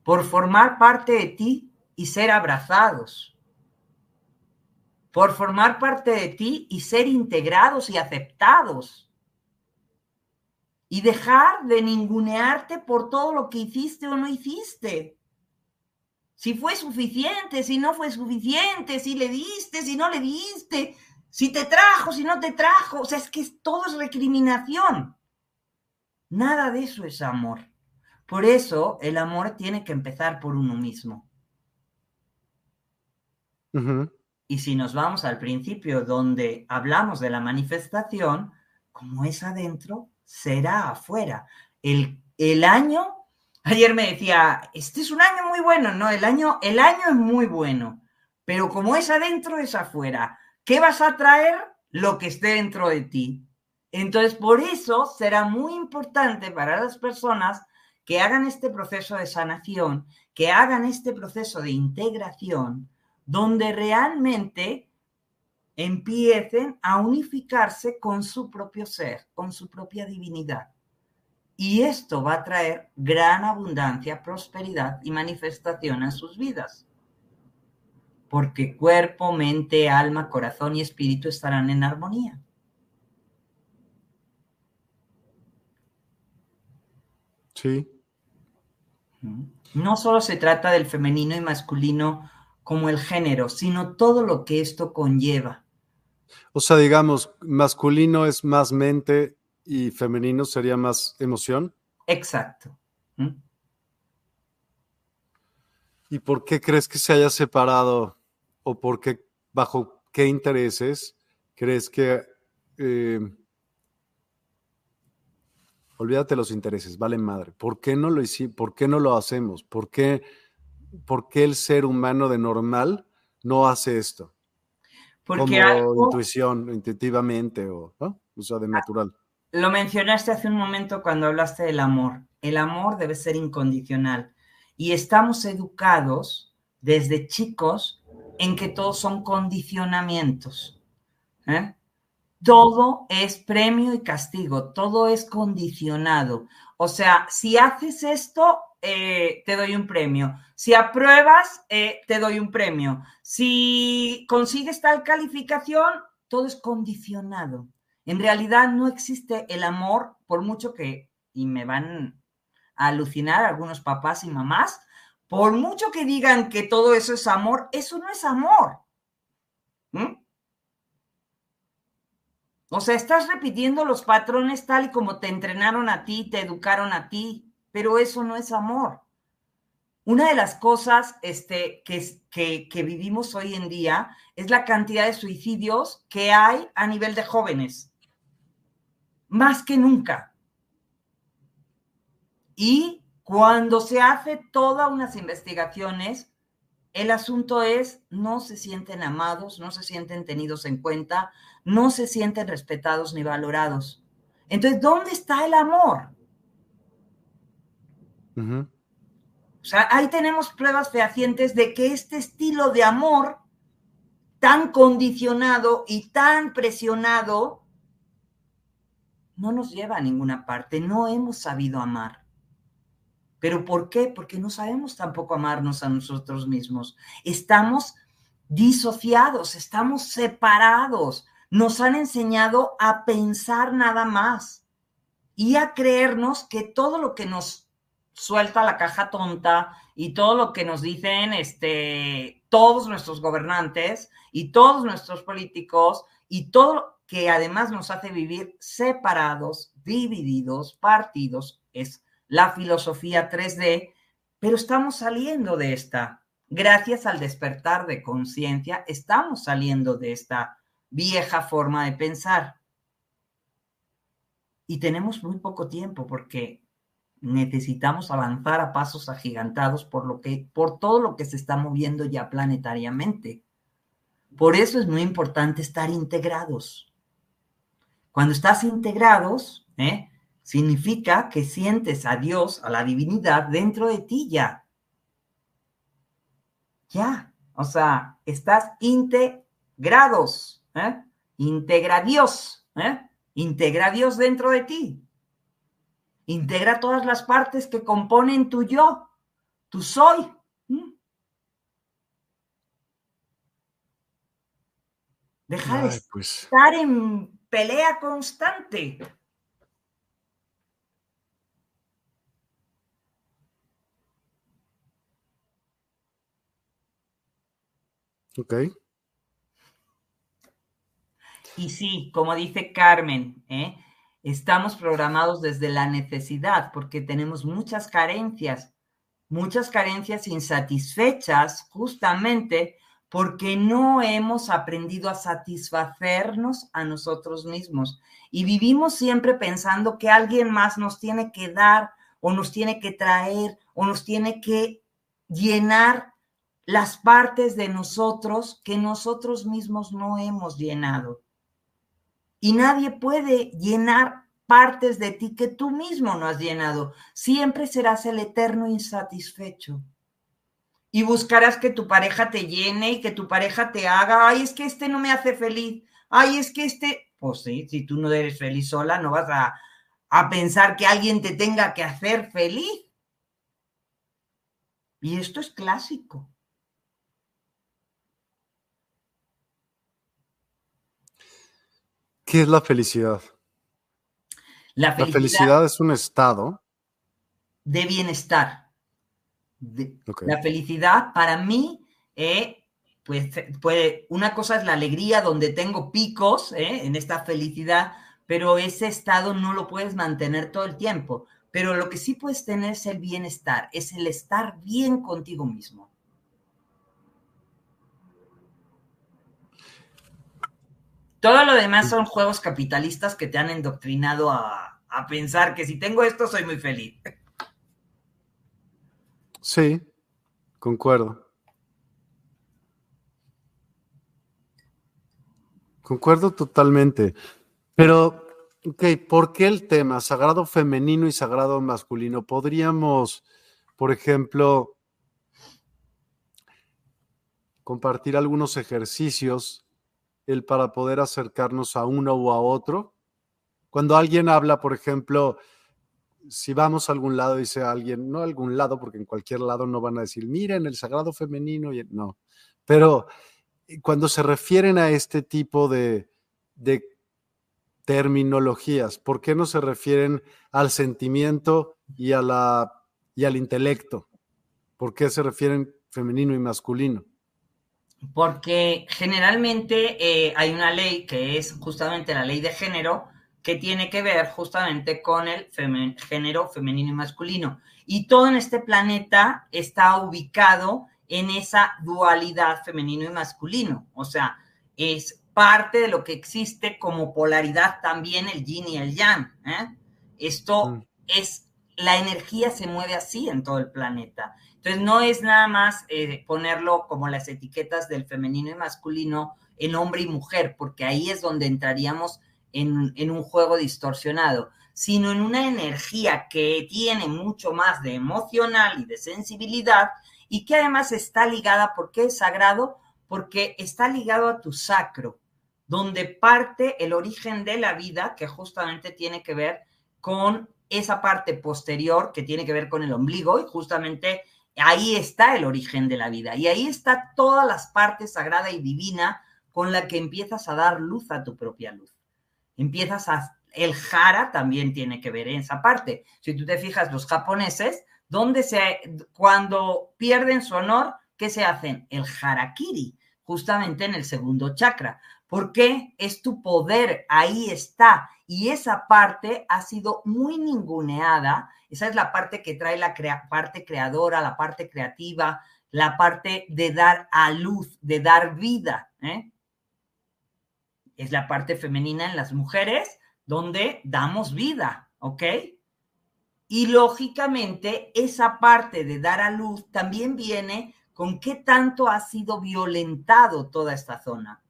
por formar parte de ti y ser abrazados por formar parte de ti y ser integrados y aceptados. Y dejar de ningunearte por todo lo que hiciste o no hiciste. Si fue suficiente, si no fue suficiente, si le diste, si no le diste, si te trajo, si no te trajo. O sea, es que todo es recriminación. Nada de eso es amor. Por eso el amor tiene que empezar por uno mismo. Y si nos vamos al principio donde hablamos de la manifestación, como es adentro, será afuera. El, el año, ayer me decía, este es un año muy bueno, no, el año, el año es muy bueno, pero como es adentro, es afuera. ¿Qué vas a traer? Lo que esté dentro de ti. Entonces, por eso será muy importante para las personas que hagan este proceso de sanación, que hagan este proceso de integración, donde realmente empiecen a unificarse con su propio ser, con su propia divinidad. Y esto va a traer gran abundancia, prosperidad y manifestación en sus vidas. Porque cuerpo, mente, alma, corazón y espíritu estarán en armonía. Sí. No solo se trata del femenino y masculino como el género, sino todo lo que esto conlleva. O sea, digamos, masculino es más mente y femenino sería más emoción. Exacto. ¿Y por qué crees que se haya separado? ¿O por qué, bajo qué intereses crees que... Eh, olvídate los intereses, vale madre. ¿Por qué no lo hicimos? ¿Por qué no lo hacemos? ¿Por qué, ¿Por qué el ser humano de normal no hace esto? Porque Como intuición, intuitivamente o, ¿no? o sea, de natural. Lo mencionaste hace un momento cuando hablaste del amor. El amor debe ser incondicional. Y estamos educados desde chicos en que todos son condicionamientos. ¿eh? Todo es premio y castigo, todo es condicionado. O sea, si haces esto, eh, te doy un premio. Si apruebas, eh, te doy un premio. Si consigues tal calificación, todo es condicionado. En realidad no existe el amor, por mucho que, y me van a alucinar algunos papás y mamás, por mucho que digan que todo eso es amor, eso no es amor. ¿Mm? O sea, estás repitiendo los patrones tal y como te entrenaron a ti, te educaron a ti, pero eso no es amor. Una de las cosas este, que, que, vivimos hoy en día es la cantidad de suicidios que hay a nivel de jóvenes más que nunca. Y cuando se hace todas unas investigaciones, el asunto es, no se sienten amados, no se sienten tenidos en cuenta, no se sienten respetados ni valorados. Entonces, ¿dónde está el amor? O sea, ahí tenemos pruebas fehacientes de que este estilo de amor tan condicionado y tan presionado no nos lleva a ninguna parte, no hemos sabido amar. ¿Pero por qué? Porque no sabemos tampoco amarnos a nosotros mismos. Estamos disociados, estamos separados. Nos han enseñado a pensar nada más y a creernos que todo lo que nos suelta la caja tonta y todo lo que nos dicen este, todos nuestros gobernantes y todos nuestros políticos y todo que además nos hace vivir separados, divididos, partidos, es la filosofía 3D, pero estamos saliendo de esta. Gracias al despertar de conciencia, estamos saliendo de esta vieja forma de pensar. Y tenemos muy poco tiempo porque necesitamos avanzar a pasos agigantados por lo que por todo lo que se está moviendo ya planetariamente. Por eso es muy importante estar integrados. Cuando estás integrados, ¿eh? significa que sientes a Dios, a la divinidad dentro de ti ya. Ya, o sea, estás integrados. ¿eh? Integra Dios, ¿eh? integra Dios dentro de ti. Integra todas las partes que componen tu yo, tu soy. Deja de pues. estar en pelea constante. Ok. Y sí, como dice Carmen, ¿eh? Estamos programados desde la necesidad porque tenemos muchas carencias, muchas carencias insatisfechas justamente porque no hemos aprendido a satisfacernos a nosotros mismos y vivimos siempre pensando que alguien más nos tiene que dar o nos tiene que traer o nos tiene que llenar las partes de nosotros que nosotros mismos no hemos llenado. Y nadie puede llenar partes de ti que tú mismo no has llenado. Siempre serás el eterno insatisfecho y buscarás que tu pareja te llene y que tu pareja te haga, ay, es que este no me hace feliz, ay, es que este, pues sí, si tú no eres feliz sola, no vas a, a pensar que alguien te tenga que hacer feliz. Y esto es clásico. ¿Qué es la felicidad? La felicidad, la felicidad es un estado de bienestar la felicidad para mí, eh, pues una cosa es la alegría donde tengo picos eh, en esta felicidad, pero ese estado no lo puedes mantener todo el tiempo. Pero lo que sí puedes tener es el bienestar, es el estar bien contigo mismo. Todo lo demás son juegos capitalistas que te han endoctrinado a, a pensar que si tengo esto soy muy feliz. Sí, concuerdo. Concuerdo totalmente. Pero, ok, ¿por qué el tema sagrado femenino y sagrado masculino? Podríamos, por ejemplo, compartir algunos ejercicios el para poder acercarnos a uno o a otro. Cuando alguien habla, por ejemplo, si vamos a algún lado, dice alguien, no a algún lado, porque en cualquier lado no van a decir, miren el sagrado femenino, y no, pero cuando se refieren a este tipo de, terminologías, ¿por qué no se refieren al sentimiento y al intelecto? ¿Por qué se refieren femenino y masculino? Porque generalmente eh, hay una ley que es justamente la ley de género, que tiene que ver justamente con el género femenino y masculino. Y todo en este planeta está ubicado en esa dualidad femenino y masculino. O sea, es parte de lo que existe como polaridad también el yin y el yang. ¿eh? Esto mm. es, la energía se mueve así en todo el planeta. Entonces, no es nada más eh, ponerlo como las etiquetas del femenino y masculino en hombre y mujer, porque ahí es donde entraríamos en, un juego distorsionado, sino en una energía que tiene mucho más de emocional y de sensibilidad y que además está ligada, ¿por qué es sagrado? Porque está ligado a tu sacro, donde parte el origen de la vida, que justamente tiene que ver con esa parte posterior que tiene que ver con el ombligo y justamente ahí está el origen de la vida y ahí está todas las partes sagrada y divina con la que empiezas a dar luz a tu propia luz empiezas a... El jara también tiene que ver en esa parte. Si tú te fijas, los japoneses, donde se, cuando pierden su honor, ¿qué se hacen? El harakiri, justamente en el segundo chakra. porque Es tu poder, ahí está. Y esa parte ha sido muy ninguneada. Esa es la parte que trae la parte creadora, la parte creativa, la parte de dar a luz, de dar vida. ¿eh? es la parte femenina en las mujeres donde damos vida, ¿ok? Y lógicamente esa parte de dar a luz también viene con qué tanto ha sido violentado toda esta zona.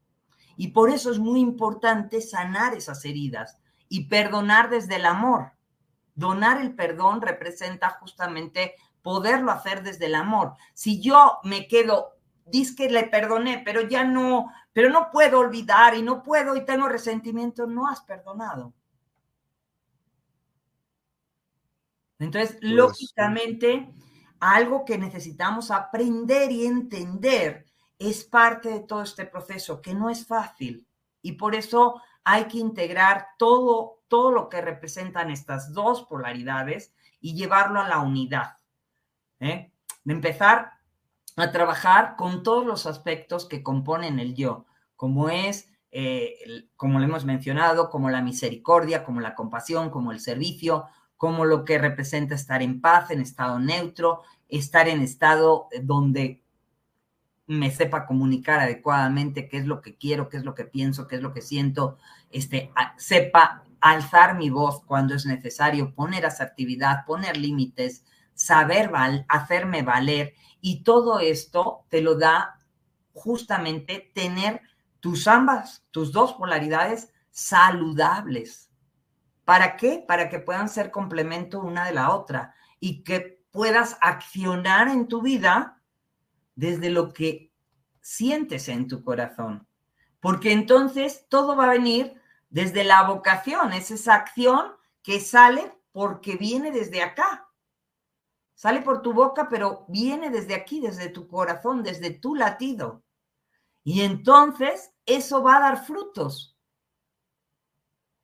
Y por eso es muy importante sanar esas heridas y perdonar desde el amor. Donar el perdón representa justamente poderlo hacer desde el amor. Si yo me quedo, dice que le perdoné, pero ya no, pero no puedo olvidar y no puedo y tengo resentimiento, no has perdonado. Entonces, pues, lógicamente, algo que necesitamos aprender y entender es parte de todo este proceso, que no es fácil. Y por eso hay que integrar todo, todo lo que representan estas dos polaridades y llevarlo a la unidad. ¿eh? De empezar a trabajar con todos los aspectos que componen el yo, como es, eh, como lo hemos mencionado, como la misericordia, como la compasión, como el servicio, como lo que representa estar en paz, en estado neutro, estar en estado eh, donde me sepa comunicar adecuadamente qué es lo que quiero, qué es lo que pienso, qué es lo que siento, este, sepa alzar mi voz cuando es necesario, poner asertividad, poner límites, saber hacerme valer y todo esto te lo da justamente tener tus ambas, tus dos polaridades saludables. ¿Para qué? Para que puedan ser complemento una de la otra y que puedas accionar en tu vida desde lo que sientes en tu corazón. Porque entonces todo va a venir desde la vocación, es esa acción que sale porque viene desde acá, Sale por tu boca, pero viene desde aquí, desde tu corazón, desde tu latido. Y entonces eso va a dar frutos.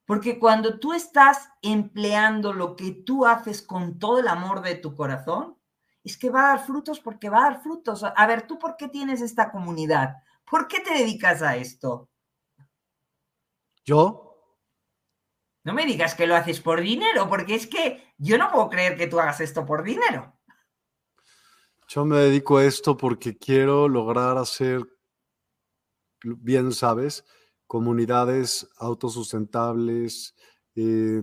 Porque cuando tú estás empleando lo que tú haces con todo el amor de tu corazón, es que va a dar frutos porque va a dar frutos. A ver, ¿tú por qué tienes esta comunidad? ¿Por qué te dedicas a esto? ¿Yo? No me digas que lo haces por dinero, porque es que yo no puedo creer que tú hagas esto por dinero. Yo me dedico a esto porque quiero lograr hacer, bien sabes, comunidades autosustentables, eh,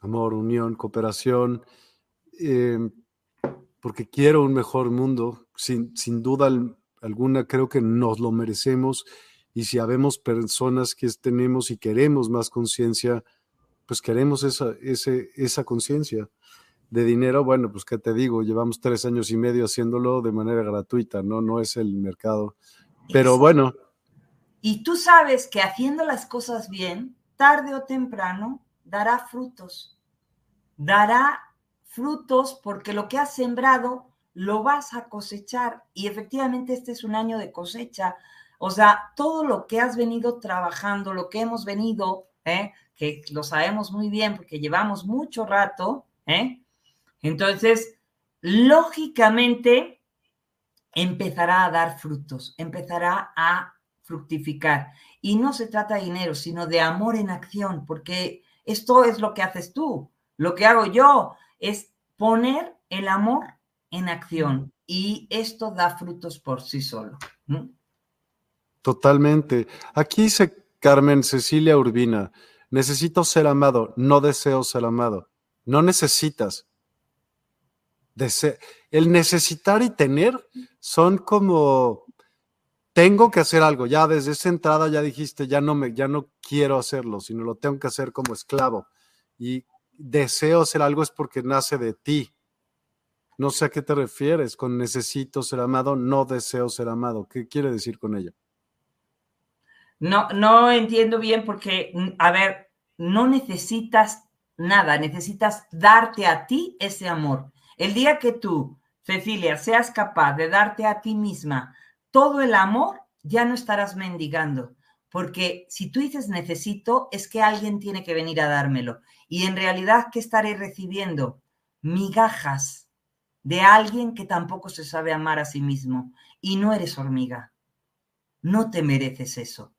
amor, unión, cooperación, eh, porque quiero un mejor mundo. Sin, sin duda alguna, creo que nos lo merecemos. Y si habemos personas que tenemos y queremos más conciencia, pues queremos esa, ese, esa conciencia de dinero. Bueno, pues qué te digo, llevamos tres años y medio haciéndolo de manera gratuita, ¿no? No es el mercado. Pero bueno. Y tú sabes que haciendo las cosas bien, tarde o temprano, dará frutos. Dará frutos porque lo que has sembrado lo vas a cosechar. Y efectivamente este es un año de cosecha. O sea, todo lo que has venido trabajando, lo que hemos venido, ¿eh? que lo sabemos muy bien porque llevamos mucho rato, ¿eh? entonces, lógicamente, empezará a dar frutos, empezará a fructificar. Y no se trata de dinero, sino de amor en acción, porque esto es lo que haces tú. Lo que hago yo es poner el amor en acción y esto da frutos por sí solo. Totalmente. Aquí dice Carmen Cecilia Urbina, necesito ser amado, no deseo ser amado. No necesitas. el necesitar y tener son como tengo que hacer algo. Ya desde esa entrada ya dijiste, ya no me, ya no quiero hacerlo, sino lo tengo que hacer como esclavo. Y deseo hacer algo es porque nace de ti. No sé a qué te refieres con necesito ser amado, no deseo ser amado. ¿Qué quiere decir con ello? No, no entiendo bien porque, mm, a ver, no necesitas nada, necesitas darte a ti ese amor. El día que tú, Cecilia, seas capaz de darte a ti misma todo el amor, ya no estarás mendigando. Porque si tú dices necesito, es que alguien tiene que venir a dármelo. Y en realidad, ¿qué estaré recibiendo? Migajas de alguien que tampoco se sabe amar a sí mismo. Y no eres hormiga. No te mereces eso.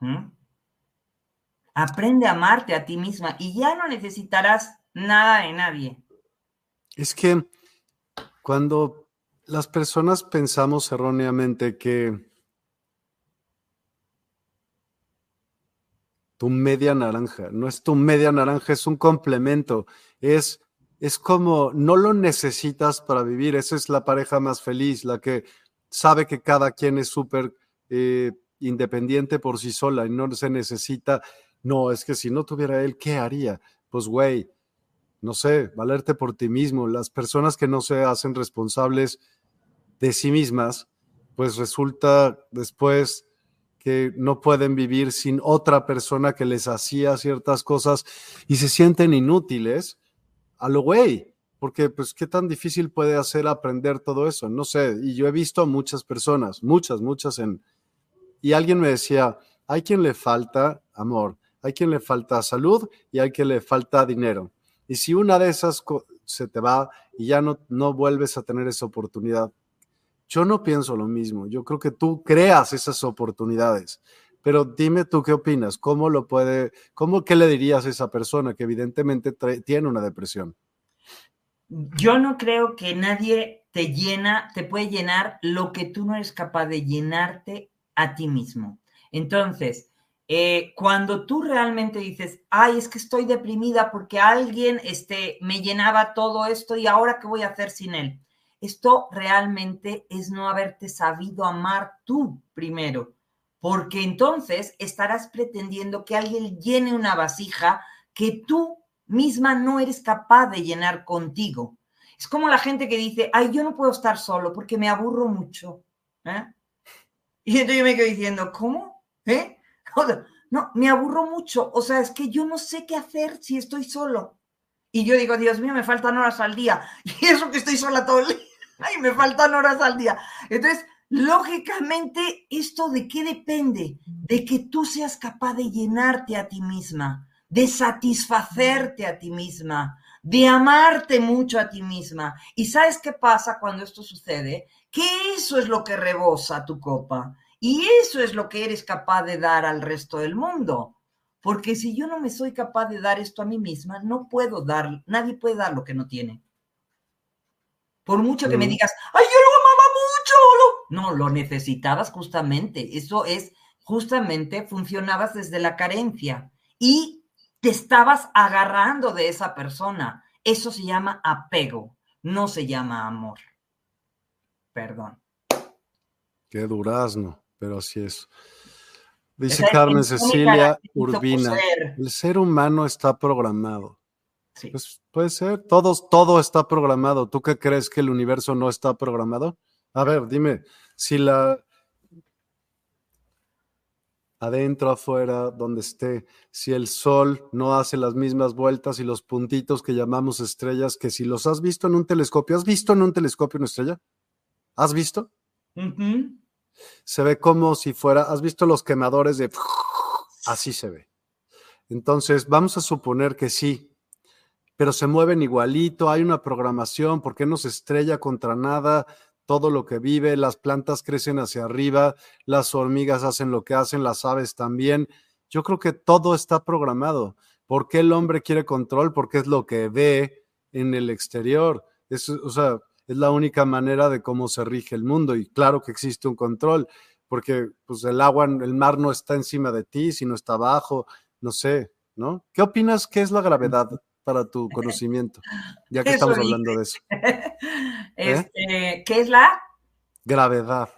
¿Mm? Aprende a amarte a ti misma y ya no necesitarás nada de nadie. Es que cuando las personas pensamos erróneamente que tu media naranja, no es tu media naranja, es un complemento, es, es como no lo necesitas para vivir, esa es la pareja más feliz, la que sabe que cada quien es súper eh, independiente por sí sola y no se necesita, no, es que si no tuviera él, ¿qué haría? Pues güey, no sé, valerte por ti mismo, las personas que no se hacen responsables de sí mismas, pues resulta después que no pueden vivir sin otra persona que les hacía ciertas cosas y se sienten inútiles a lo güey, porque pues qué tan difícil puede hacer aprender todo eso, no sé, y yo he visto a muchas personas, muchas, muchas en, y alguien me decía, hay quien le falta amor, hay quien le falta salud y hay quien le falta dinero. Y si una de esas se te va y ya no, no vuelves a tener esa oportunidad, yo no pienso lo mismo. Yo creo que tú creas esas oportunidades. Pero dime tú qué opinas, ¿cómo lo puede, cómo, qué le dirías a esa persona que evidentemente tiene una depresión? Yo no creo que nadie te llena, te puede llenar lo que tú no eres capaz de llenarte a ti mismo. Entonces, eh, cuando tú realmente dices, ay, es que estoy deprimida porque alguien este, me llenaba todo esto y ahora qué voy a hacer sin él. Esto realmente es no haberte sabido amar tú primero, porque entonces estarás pretendiendo que alguien llene una vasija que tú misma no eres capaz de llenar contigo. Es como la gente que dice, ay, yo no puedo estar solo porque me aburro mucho. ¿eh? Y entonces yo me quedo diciendo, ¿cómo? ¿Eh? No, me aburro mucho. O sea, es que yo no sé qué hacer si estoy solo. Y yo digo, Dios mío, me faltan horas al día. Y eso que estoy sola todo el día. Ay, me faltan horas al día. Entonces, lógicamente, ¿esto de qué depende? De que tú seas capaz de llenarte a ti misma, de satisfacerte a ti misma, de amarte mucho a ti misma. ¿Y sabes qué pasa cuando esto sucede? Que eso es lo que rebosa tu copa. Y eso es lo que eres capaz de dar al resto del mundo. Porque si yo no me soy capaz de dar esto a mí misma, no puedo dar, nadie puede dar lo que no tiene. Por mucho que me digas, ay, yo lo amaba mucho No, lo necesitabas justamente. Eso es, justamente funcionabas desde la carencia y te estabas agarrando de esa persona. Eso se llama apego, no se llama amor. Perdón. Qué durazno, pero así es. Dice Carmen Cecilia Urbina, el ser humano está programado. Sí. Pues puede ser, Todos, todo está programado. ¿Tú qué crees que el universo no está programado? A ver, dime, si la adentro, afuera, donde esté, si el sol no hace las mismas vueltas y los puntitos que llamamos estrellas, que si los has visto en un telescopio, ¿has visto en un telescopio una estrella? ¿Has visto? Se ve como si fuera, ¿has visto los quemadores de... Así se ve. Entonces, vamos a suponer que sí, pero se mueven igualito, hay una programación, ¿por qué no se estrella contra nada? Todo lo que vive, las plantas crecen hacia arriba, las hormigas hacen lo que hacen, las aves también. Yo creo que todo está programado. ¿Por qué el hombre quiere control? Porque es lo que ve en el exterior. Es, o sea, es la única manera de cómo se rige el mundo y claro que existe un control, porque pues el agua, el mar no está encima de ti, sino está abajo, no sé, ¿no? ¿Qué opinas que es la gravedad para tu conocimiento? Ya que estamos hablando de eso. ¿Eh? Este, ¿Qué es la? Gravedad.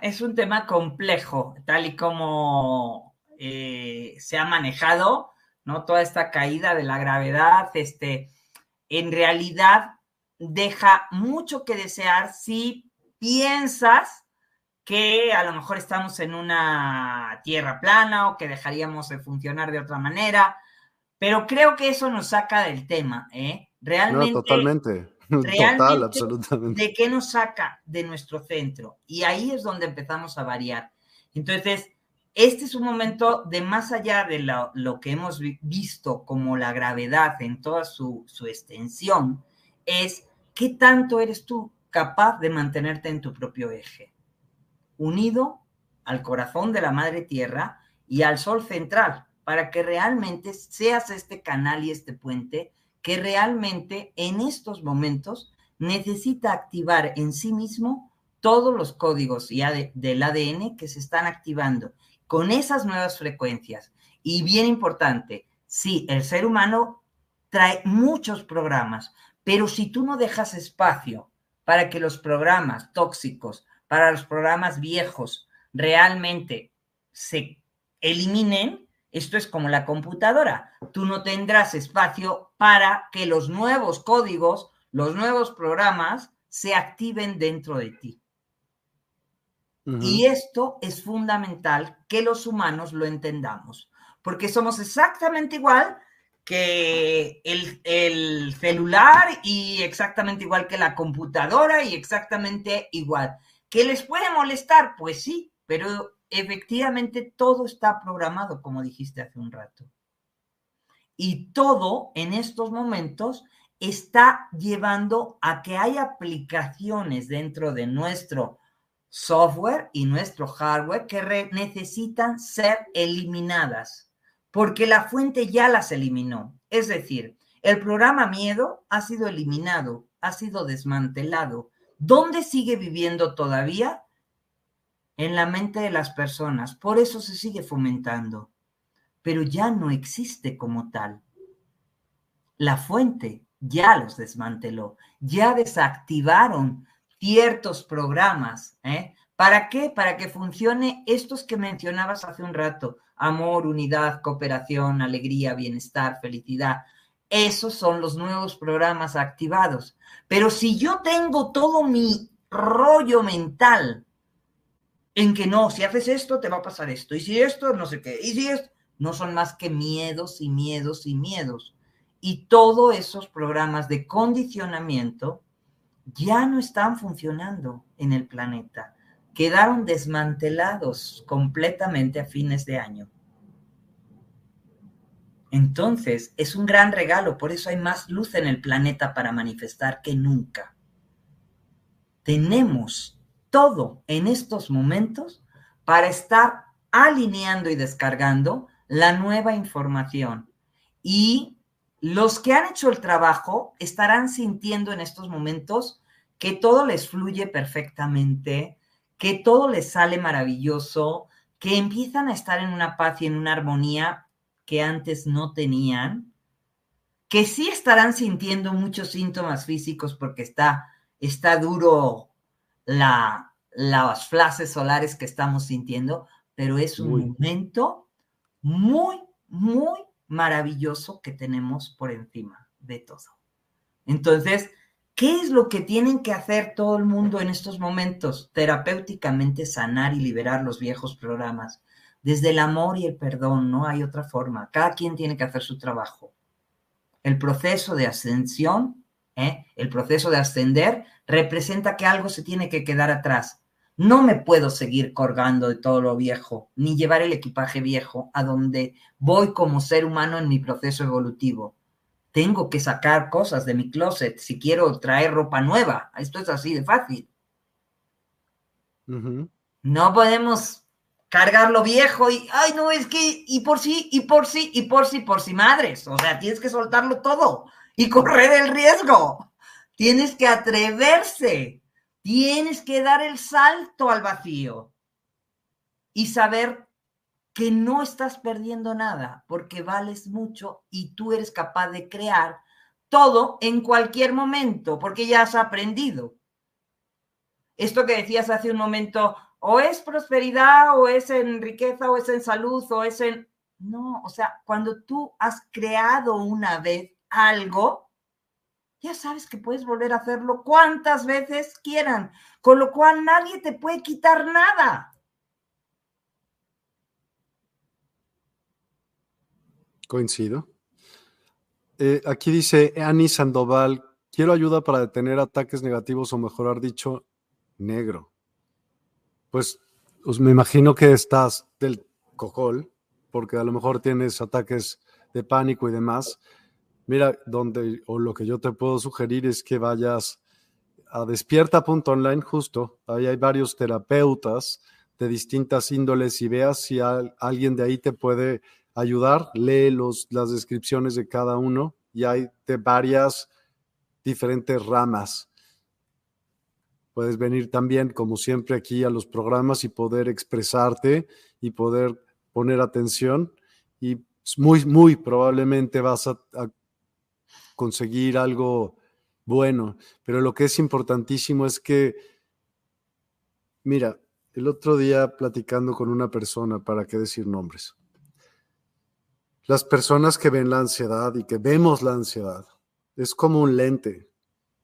es un tema complejo, tal y como eh, se ha manejado, ¿no? Toda esta caída de la gravedad, este, en realidad deja mucho que desear si piensas que a lo mejor estamos en una tierra plana o que dejaríamos de funcionar de otra manera, pero creo que eso nos saca del tema, ¿eh? Realmente. No, totalmente. Total, absolutamente. ¿De qué nos saca de nuestro centro? Y ahí es donde empezamos a variar. Entonces, este es un momento de más allá de lo, que hemos visto como la gravedad en toda su, su, extensión, es qué tanto eres tú capaz de mantenerte en tu propio eje, unido al corazón de la madre tierra y al sol central, para que realmente seas este canal y este puente que realmente en estos momentos necesita activar en sí mismo todos los códigos del ADN que se están activando con esas nuevas frecuencias. Y bien importante, sí, el ser humano trae muchos programas, pero si tú no dejas espacio para que los programas tóxicos, para los programas viejos, realmente se eliminen, esto es como la computadora. Tú no tendrás espacio para que los nuevos códigos, los nuevos programas se activen dentro de ti. Y esto es fundamental que los humanos lo entendamos, porque somos exactamente igual que el, el, celular y exactamente igual que la computadora y exactamente igual. ¿Qué les puede molestar? Pues sí, pero efectivamente todo está programado, como dijiste hace un rato. Y todo en estos momentos está llevando a que hay aplicaciones dentro de nuestro software y nuestro hardware que necesitan ser eliminadas, porque la fuente ya las eliminó. Es decir, el programa miedo ha sido eliminado, ha sido desmantelado. ¿Dónde sigue viviendo todavía? En la mente de las personas. Por eso se sigue fomentando. Pero ya no existe como tal. La fuente ya los desmanteló, ya desactivaron ciertos programas. ¿eh? ¿Para qué? Para que funcione estos que mencionabas hace un rato. Amor, unidad, cooperación, alegría, bienestar, felicidad. Esos son los nuevos programas activados. Pero si yo tengo todo mi rollo mental en que no, si haces esto, te va a pasar esto. Y si esto, no sé qué. Y si esto, no son más que miedos y miedos y miedos. Y todos esos programas de condicionamiento ya no están funcionando en el planeta. Quedaron desmantelados completamente a fines de año. Entonces, es un gran regalo, por eso hay más luz en el planeta para manifestar que nunca. Tenemos todo en estos momentos para estar alineando y descargando la nueva información. Y los que han hecho el trabajo estarán sintiendo en estos momentos que todo les fluye perfectamente, que todo les sale maravilloso, que empiezan a estar en una paz y en una armonía que antes no tenían, que sí estarán sintiendo muchos síntomas físicos porque está, está duro la, las flashes solares que estamos sintiendo, pero es un momento muy, muy maravilloso que tenemos por encima de todo. Entonces, ¿qué es lo que tienen que hacer todo el mundo en estos momentos? Terapéuticamente sanar y liberar los viejos programas. Desde el amor y el perdón, no hay otra forma. Cada quien tiene que hacer su trabajo. El proceso de ascensión, ¿eh? el proceso de ascender, representa que algo se tiene que quedar atrás. No me puedo seguir colgando de todo lo viejo, ni llevar el equipaje viejo a donde voy como ser humano en mi proceso evolutivo. Tengo que sacar cosas de mi closet si quiero traer ropa nueva. Esto es así de fácil. No podemos cargar lo viejo y, ay, no, es que, y por sí, y por sí, y por sí, por sí, madres. O sea, tienes que soltarlo todo y correr el riesgo. Tienes que atreverse. Tienes que dar el salto al vacío y saber que no estás perdiendo nada porque vales mucho y tú eres capaz de crear todo en cualquier momento porque ya has aprendido. Esto que decías hace un momento, o es prosperidad, o es en riqueza, o es en salud, o es en... No, o sea, cuando tú has creado una vez algo, ya sabes que puedes volver a hacerlo cuantas veces quieran, con lo cual nadie te puede quitar nada. Coincido. Eh, aquí dice Annie Sandoval, quiero ayuda para detener ataques negativos o mejorar dicho negro. Pues, pues me imagino que estás del cojol, porque a lo mejor tienes ataques de pánico y demás. Mira, donde, o lo que yo te puedo sugerir es que vayas a despierta.online, justo, ahí hay varios terapeutas de distintas índoles y veas si alguien de ahí te puede ayudar, lee los, las descripciones de cada uno y hay de varias diferentes ramas. Puedes venir también, como siempre, aquí a los programas y poder expresarte y poder poner atención y muy, muy probablemente vas a conseguir algo bueno, pero lo que es importantísimo es que, mira, el otro día platicando con una persona, ¿para qué decir nombres? Las personas que ven la ansiedad y que vemos la ansiedad, es como un lente.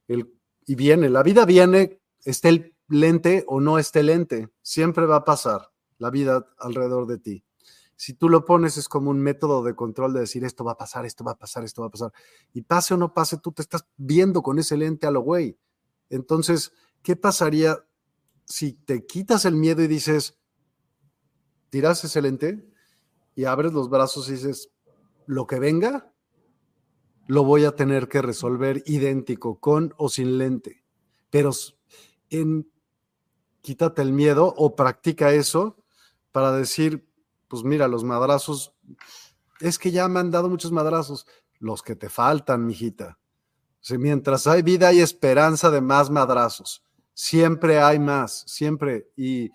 El, y viene, la vida viene, esté el lente o no esté lente, siempre va a pasar la vida alrededor de ti si tú lo pones es como un método de control de decir esto va a pasar, esto va a pasar, esto va a pasar. Y pase o no pase, tú te estás viendo con ese lente a lo güey. Entonces, ¿qué pasaría si te quitas el miedo y dices, tiras ese lente y abres los brazos y dices, lo que venga, lo voy a tener que resolver idéntico, con o sin lente. Pero en, quítate el miedo o practica eso para decir, pues mira, los madrazos, es que ya me han dado muchos madrazos, los que te faltan, mijita. mientras hay vida hay esperanza de más madrazos. Siempre hay más, siempre. Y,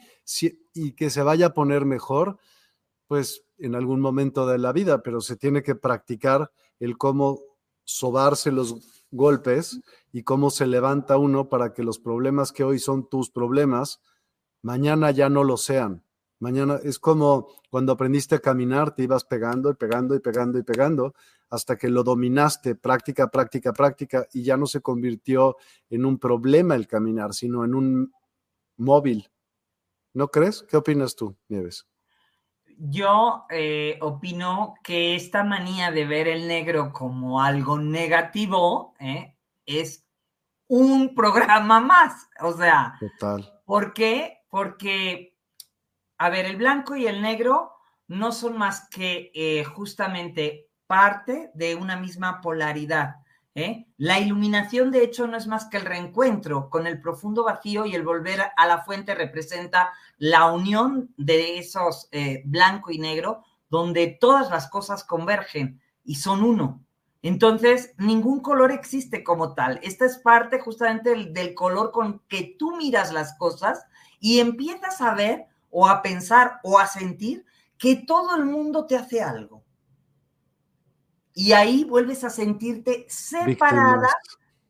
y que se vaya a poner mejor, pues en algún momento de la vida, pero se tiene que practicar el cómo sobarse los golpes y cómo se levanta uno para que los problemas que hoy son tus problemas, mañana ya no lo sean. Mañana es como cuando aprendiste a caminar, te ibas pegando y pegando y pegando y pegando hasta que lo dominaste, práctica, práctica, práctica, y ya no se convirtió en un problema el caminar, sino en un móvil. ¿No crees? ¿Qué opinas tú, Nieves? Yo eh, opino que esta manía de ver el negro como algo negativo eh, es un programa más. O sea, Total. ¿por qué? Porque a ver, el blanco y el negro no son más que eh, justamente parte de una misma polaridad. ¿eh? La iluminación, de hecho, no es más que el reencuentro con el profundo vacío y el volver a la fuente representa la unión de esos eh, blanco y negro, donde todas las cosas convergen y son uno. Entonces, ningún color existe como tal. Esta es parte justamente del, del, color con que tú miras las cosas y empiezas a ver o a pensar o a sentir que todo el mundo te hace algo. Y ahí vuelves a sentirte separada,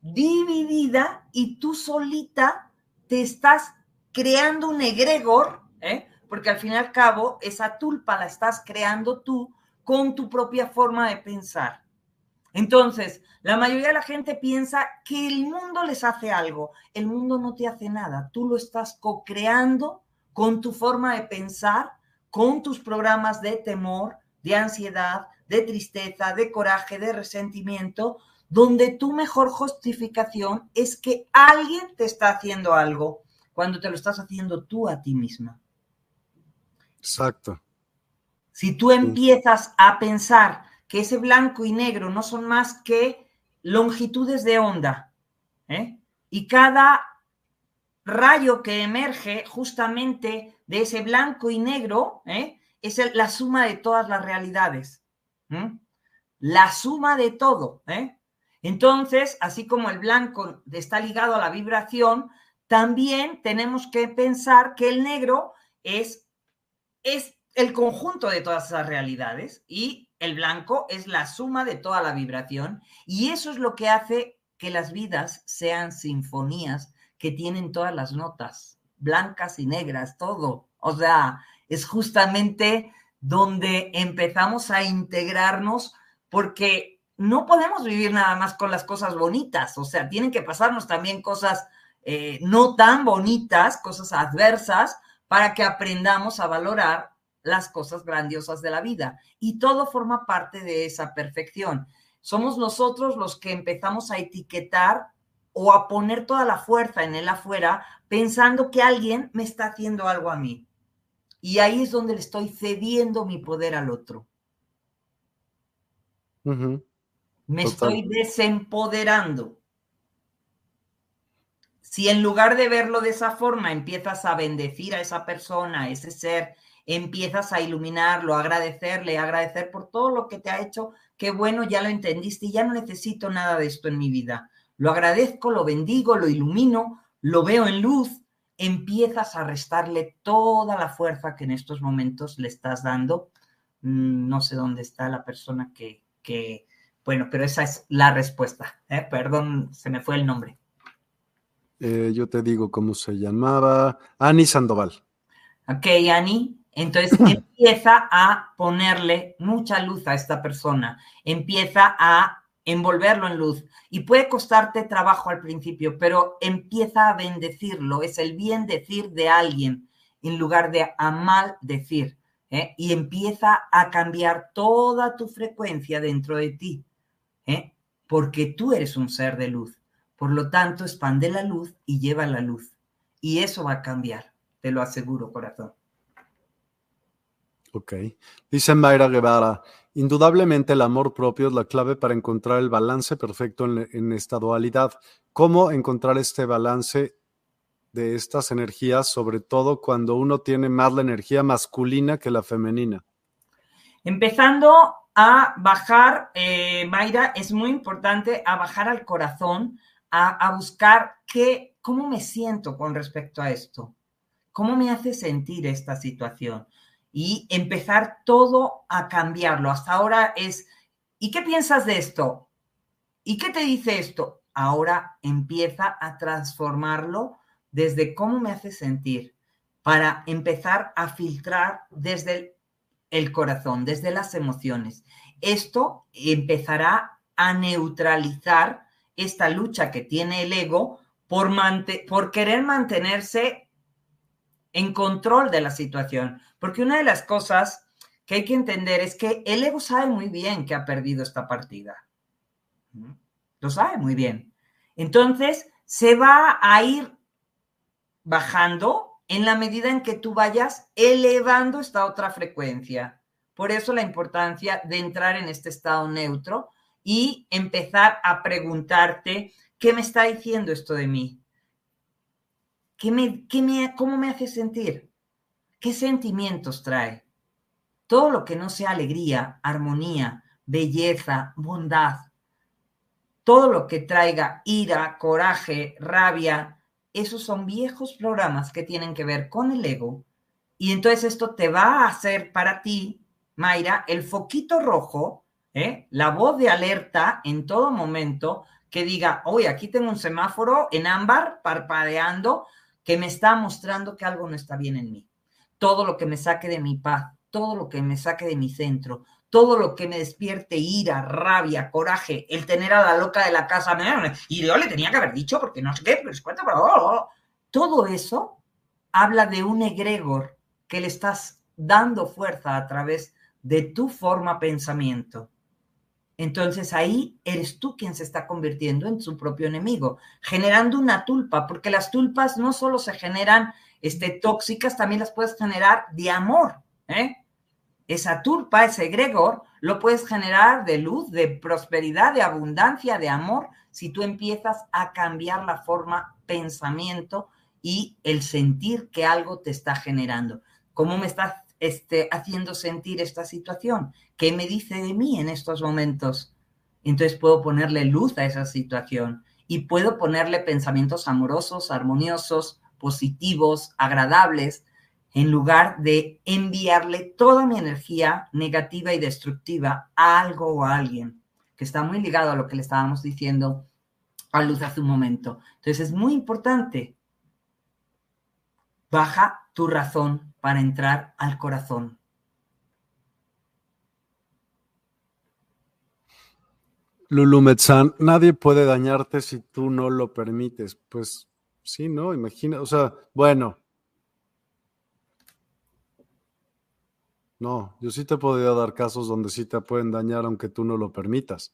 dividida y tú solita te estás creando un egregor, ¿eh? porque al fin y al cabo esa tulpa la estás creando tú con tu propia forma de pensar. Entonces, la mayoría de la gente piensa que el mundo les hace algo. El mundo no te hace nada. Tú lo estás co-creando con tu forma de pensar, con tus programas de temor, de ansiedad, de tristeza, de coraje, de resentimiento, donde tu mejor justificación es que alguien te está haciendo algo cuando te lo estás haciendo tú a ti misma. Exacto. Si tú empiezas a pensar que ese blanco y negro no son más que longitudes de onda, ¿eh? y cada rayo que emerge justamente de ese blanco y negro ¿eh? es la suma de todas las realidades. La suma de todo. ¿eh? Entonces, así como el blanco está ligado a la vibración, también tenemos que pensar que el negro es, es el conjunto de todas esas realidades y el blanco es la suma de toda la vibración y eso es lo que hace que las vidas sean sinfonías que tienen todas las notas, blancas y negras, todo. O sea, es justamente donde empezamos a integrarnos porque no podemos vivir nada más con las cosas bonitas, o sea, tienen que pasarnos también cosas eh, no tan bonitas, cosas adversas, para que aprendamos a valorar las cosas grandiosas de la vida. Y todo forma parte de esa perfección. Somos nosotros los que empezamos a etiquetar o a poner toda la fuerza en el afuera pensando que alguien me está haciendo algo a mí. Y ahí es donde le estoy cediendo mi poder al otro. Me estoy desempoderando. Si en lugar de verlo de esa forma empiezas a bendecir a esa persona, a ese ser, empiezas a iluminarlo, a agradecerle, a agradecer por todo lo que te ha hecho, qué bueno, ya lo entendiste y ya no necesito nada de esto en mi vida. Lo agradezco, lo bendigo, lo ilumino, lo veo en luz, empiezas a restarle toda la fuerza que en estos momentos le estás dando. Mm, no sé dónde está la persona que, que bueno, pero esa es la respuesta. ¿eh? Perdón, se me fue el nombre. Eh, yo te digo cómo se llamaba. Ani Sandoval. Ok, Ani. Entonces empieza a ponerle mucha luz a esta persona. Empieza a envolverlo en luz. Y puede costarte trabajo al principio, pero empieza a bendecirlo. Es el bien decir de alguien en lugar de a mal decir. ¿eh? Y empieza a cambiar toda tu frecuencia dentro de ti. ¿eh? porque tú eres un ser de luz. Por lo tanto, expande la luz y lleva la luz. Y eso va a cambiar, te lo aseguro, corazón. Ok. Dice Mayra Guevara, indudablemente el amor propio es la clave para encontrar el balance perfecto en, esta dualidad. ¿Cómo encontrar este balance de estas energías, sobre todo cuando uno tiene más la energía masculina que la femenina? Empezando a bajar, eh, Mayra, es muy importante a bajar al corazón, a, buscar qué, cómo me siento con respecto a esto, cómo me hace sentir esta situación y empezar todo a cambiarlo. Hasta ahora es, ¿y qué piensas de esto? ¿Y qué te dice esto? Ahora empieza a transformarlo desde cómo me hace sentir para empezar a filtrar desde el corazón, desde las emociones. Esto empezará a neutralizar esta lucha que tiene el ego por, por querer mantenerse en control de la situación. Porque una de las cosas que hay que entender es que el ego sabe muy bien que ha perdido esta partida. Lo sabe muy bien. Entonces, se va a ir bajando en la medida en que tú vayas elevando esta otra frecuencia. Por eso la importancia de entrar en este estado neutro y empezar a preguntarte, ¿qué me está diciendo esto de mí? ¿Qué me, qué me, ¿Cómo me hace sentir? ¿Qué sentimientos trae? Todo lo que no sea alegría, armonía, belleza, bondad, todo lo que traiga ira, coraje, rabia, esos son viejos programas que tienen que ver con el ego. Y entonces esto te va a hacer para ti, Mayra, el foquito rojo, ¿eh? la voz de alerta en todo momento que diga, oye, aquí tengo un semáforo en ámbar parpadeando que me está mostrando que algo no está bien en mí. Todo lo que me saque de mi paz, todo lo que me saque de mi centro, todo lo que me despierte ira, rabia, coraje, el tener a la loca de la casa, y yo le tenía que haber dicho porque no sé qué, pero cuenta, pero todo eso habla de un egregor que le estás dando fuerza a través de tu forma pensamiento. Entonces ahí eres tú quien se está convirtiendo en su propio enemigo, generando una tulpa, porque las tulpas no solo se generan este, tóxicas, también las puedes generar de amor. ¿eh? esa turpa, ese egregor, lo puedes generar de luz, de prosperidad, de abundancia, de amor, si tú empiezas a cambiar la forma pensamiento y el sentir que algo te está generando. ¿Cómo me estás este, haciendo sentir esta situación? ¿Qué me dice de mí en estos momentos? Entonces puedo ponerle luz a esa situación y puedo ponerle pensamientos amorosos, armoniosos, positivos, agradables, en lugar de enviarle toda mi energía negativa y destructiva a algo o a alguien, que está muy ligado a lo que le estábamos diciendo a Luz hace un momento. Entonces es muy importante. Baja tu razón para entrar al corazón. Lulu Metzán, nadie puede dañarte si tú no lo permites. Pues sí, ¿no? Imagina, o sea, bueno, No, yo sí te podría dar casos donde sí te pueden dañar aunque tú no lo permitas.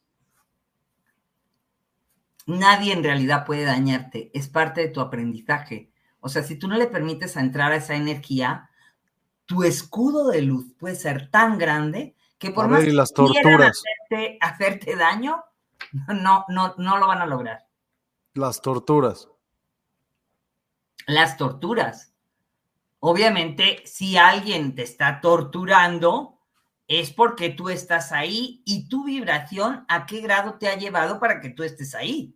Nadie en realidad puede dañarte, es parte de tu aprendizaje. O sea, si tú no le permites entrar a esa energía, tu escudo de luz puede ser tan grande que por más que las torturas. Hacerte, hacerte daño, no, no, no lo van a lograr. Las torturas. Las torturas. Obviamente, si alguien te está torturando, es porque tú estás ahí y tu vibración, ¿a qué grado te ha llevado para que tú estés ahí?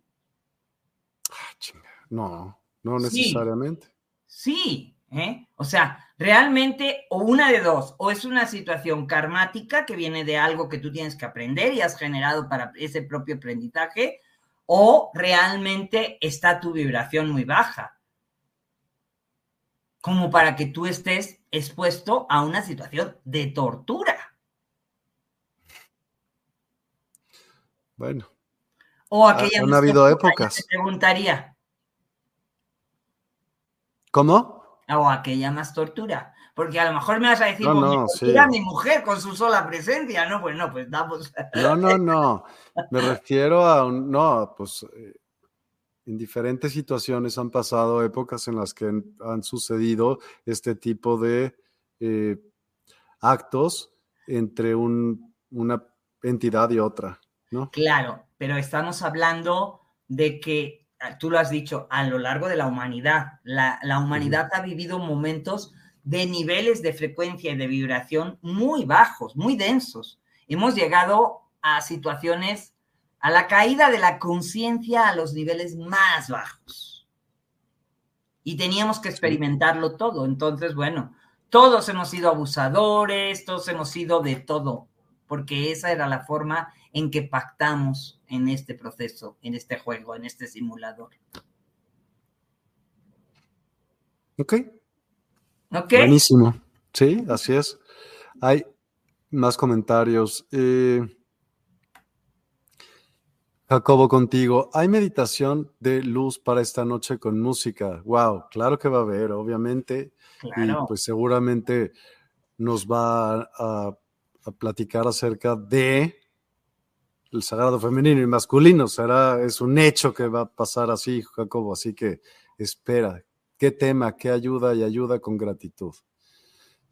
Ah, no, no necesariamente. Sí, ¿eh? o sea, realmente, o una de dos, o es una situación karmática que viene de algo que tú tienes que aprender y has generado para ese propio aprendizaje, o realmente está tu vibración muy baja como para que tú estés expuesto a una situación de tortura. Bueno. O aquella han habido épocas. Te preguntaría. ¿Cómo? O aquella más tortura. Porque a lo mejor me vas a decir, no, mi mujer con su sola presencia, ¿no? Pues no, pues damos. No, no, no. Me refiero a un. No, pues. Eh, en diferentes situaciones han pasado épocas en las que han, sucedido este tipo de eh, actos entre una entidad y otra, ¿no? Claro, pero estamos hablando de que, ah, tú lo has dicho, a lo largo de la humanidad, la, humanidad ha vivido momentos de niveles de frecuencia y de vibración muy bajos, muy densos. Hemos llegado a situaciones a la caída de la conciencia a los niveles más bajos. Y teníamos que experimentarlo todo. Entonces, bueno, todos hemos sido abusadores, todos hemos sido de todo, porque esa era la forma en que pactamos en este proceso, en este juego, en este simulador. Ok. Ok. Buenísimo. Sí, así es. Hay más comentarios. Eh, Jacobo, contigo. ¿Hay meditación de luz para esta noche con música? Wow, claro que va a haber, obviamente. Y pues seguramente nos va a, platicar acerca de el sagrado femenino y masculino. Será, es un hecho que va a pasar así, Jacobo. Así que espera. ¿Qué tema? ¿Qué ayuda y ayuda con gratitud?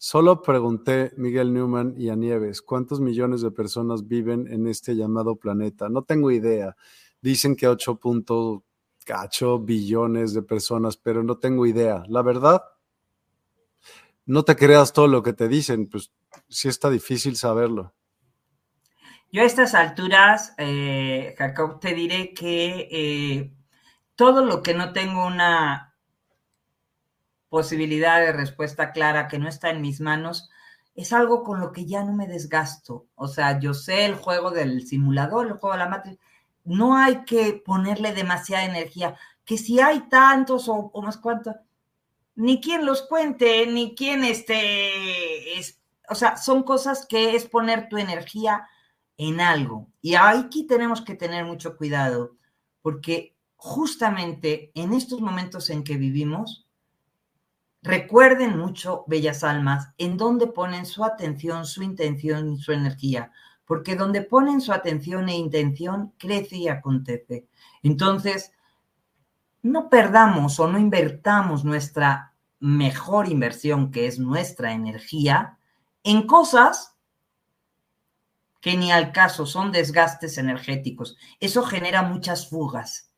Solo pregunté, Miguel Newman y a Nieves, ¿cuántos millones de personas viven en este llamado planeta? No tengo idea. Dicen que 8.8 billones de personas, pero no tengo idea. La verdad, no te creas todo lo que te dicen, pues sí está difícil saberlo. Yo a estas alturas, eh, Jacob, te diré que eh, todo lo que no tengo una posibilidad de respuesta clara que no está en mis manos, es algo con lo que ya no me desgasto. O sea, yo sé el juego del simulador, el juego de la matriz. No hay que ponerle demasiada energía. Que si hay tantos o, más cuantos, ni quien los cuente, ni quien este, es, o sea, son cosas que es poner tu energía en algo. Y aquí tenemos que tener mucho cuidado, porque justamente en estos momentos en que vivimos, recuerden mucho, bellas almas, en dónde ponen su atención, su intención y su energía, porque donde ponen su atención e intención, crece y acontece. Entonces, no perdamos o no invertamos nuestra mejor inversión, que es nuestra energía, en cosas que ni al caso son desgastes energéticos. Eso genera muchas fugas.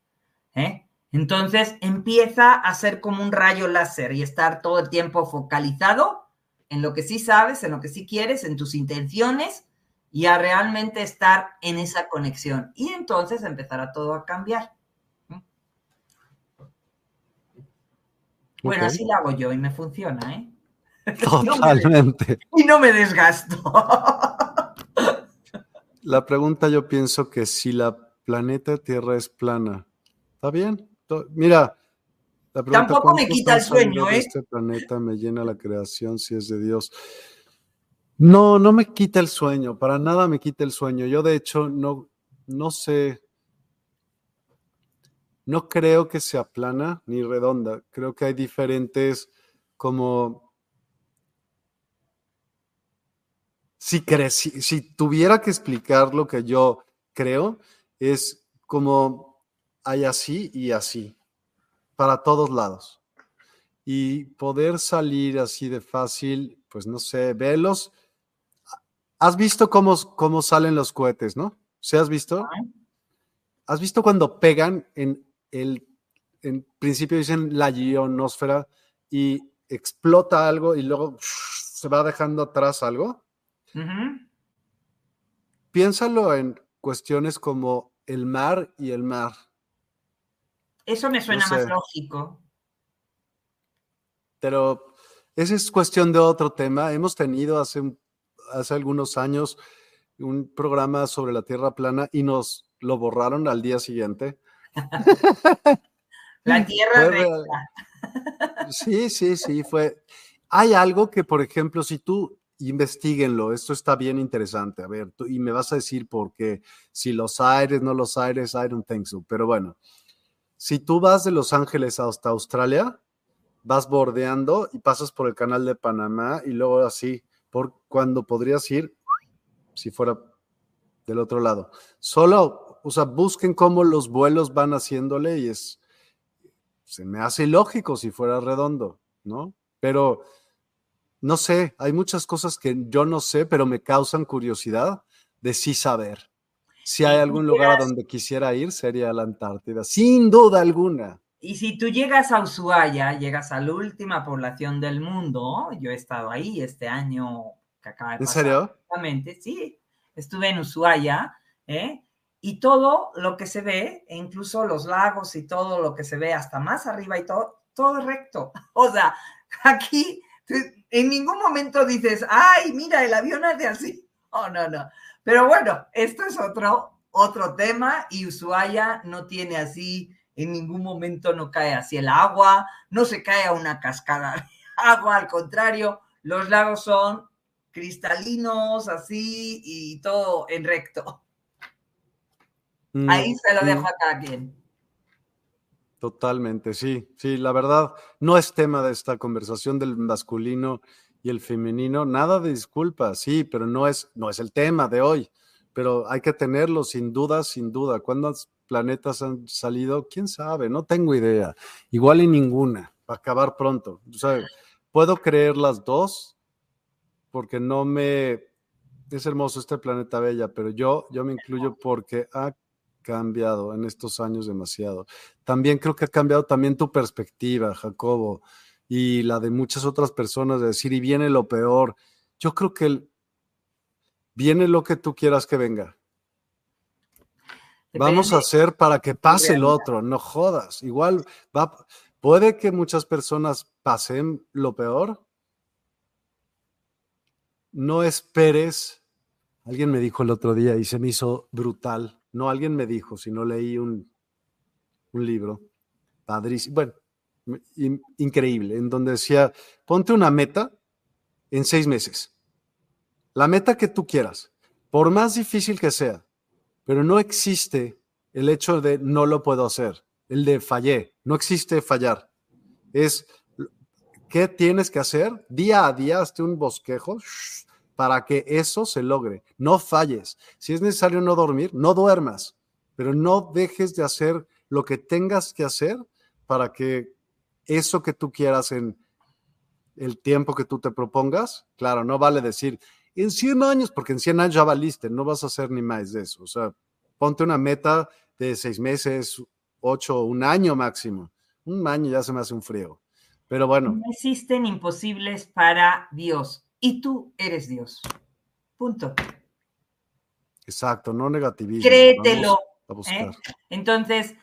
¿eh? Entonces empieza a ser como un rayo láser y estar todo el tiempo focalizado en lo que sí sabes, en lo que sí quieres, en tus intenciones y a realmente estar en esa conexión. Y entonces empezará todo a cambiar. Bueno, así lo hago yo y me funciona, ¿eh? Totalmente. y no me desgasto. la pregunta yo pienso que si la planeta Tierra es plana, ¿está bien? Mira, la tampoco me quita el sueño, ¿eh? Este planeta me llena la creación si es de Dios. No, no me quita el sueño, para nada me quita el sueño. Yo de hecho no, no sé, no creo que sea plana ni redonda. Creo que hay diferentes como... Si, si tuviera que explicar lo que yo creo, es como hay así y así, para todos lados. Y poder salir así de fácil, pues no sé, velos. ¿Has visto cómo, cómo salen los cohetes, no? ¿Se has visto? ¿Has visto cuando pegan en el, en principio dicen la ionosfera y explota algo y luego se va dejando atrás algo? Piénsalo en cuestiones como el mar y el mar. Eso me suena más lógico. Pero esa es cuestión de otro tema. Hemos tenido hace, hace algunos años un programa sobre la Tierra plana y nos lo borraron al día siguiente. la Tierra recta. Sí, sí, sí, fue. Hay algo que, por ejemplo, si tú investiguenlo, esto está bien interesante. A ver, tú, y me vas a decir por qué, si los aires, no los aires, I don't think so. Pero bueno, si tú vas de Los Ángeles hasta Australia, vas bordeando y pasas por el canal de Panamá y luego así, por cuando podrías ir si fuera del otro lado. Solo, o sea, busquen cómo los vuelos van haciéndole y es, se me hace lógico si fuera redondo, ¿no? Pero no sé, hay muchas cosas que yo no sé, pero me causan curiosidad de sí saber. Si hay algún lugar a donde quisiera ir, sería la Antártida, sin duda alguna. Y si tú llegas a Ushuaia, llegas a la última población del mundo, yo he estado ahí este año que acaba de pasar. ¿En serio? Exactamente, sí. Estuve en Ushuaia, ¿eh? Y todo lo que se ve, e incluso los lagos y todo lo que se ve hasta más arriba y todo, todo recto. O sea, aquí en ningún momento dices, ay, mira, el avión hace así. Oh, no, no. Pero bueno, esto es otro, otro tema y Ushuaia no tiene así, en ningún momento no cae así el agua, no se cae a una cascada de agua, al contrario, los lagos son cristalinos así y todo en recto. Mm, Ahí se lo dejo mm. a cada quien. Totalmente, sí, sí, la verdad, no es tema de esta conversación del masculino y el femenino, nada de disculpa, sí, pero no es, no es el tema de hoy, pero hay que tenerlo sin duda, sin duda. ¿Cuántos planetas han salido? ¿Quién sabe? No tengo idea. Igual y ninguna, para acabar pronto. O puedo creer las dos porque no me... Es hermoso este planeta bella, pero yo, yo me incluyo porque ha cambiado en estos años demasiado. También creo que ha cambiado también tu perspectiva, Jacobo y la de muchas otras personas de decir, y viene lo peor. Yo creo que viene lo que tú quieras que venga. Vamos a hacer para que pase el otro, no jodas. Igual va, puede que muchas personas pasen lo peor. No esperes. Alguien me dijo el otro día y se me hizo brutal. No alguien me dijo, sino leí un, un libro padrísimo. Bueno, increíble, en donde decía, ponte una meta en seis meses. La meta que tú quieras, por más difícil que sea, pero no existe el hecho de no lo puedo hacer, el de fallé, no existe fallar. Es qué tienes que hacer día a día, hazte un bosquejo para que eso se logre. No falles. Si es necesario no dormir, no duermas, pero no dejes de hacer lo que tengas que hacer para que eso que tú quieras en el tiempo que tú te propongas, claro, no vale decir en 100 años, porque en 100 años ya valiste, no vas a hacer ni más de eso. O sea, ponte una meta de seis meses, ocho, un año máximo. Un año ya se me hace un frío. Pero bueno. No existen imposibles para Dios y tú eres Dios. Punto. Exacto, no negativismo. Créetelo. ¿eh? Entonces,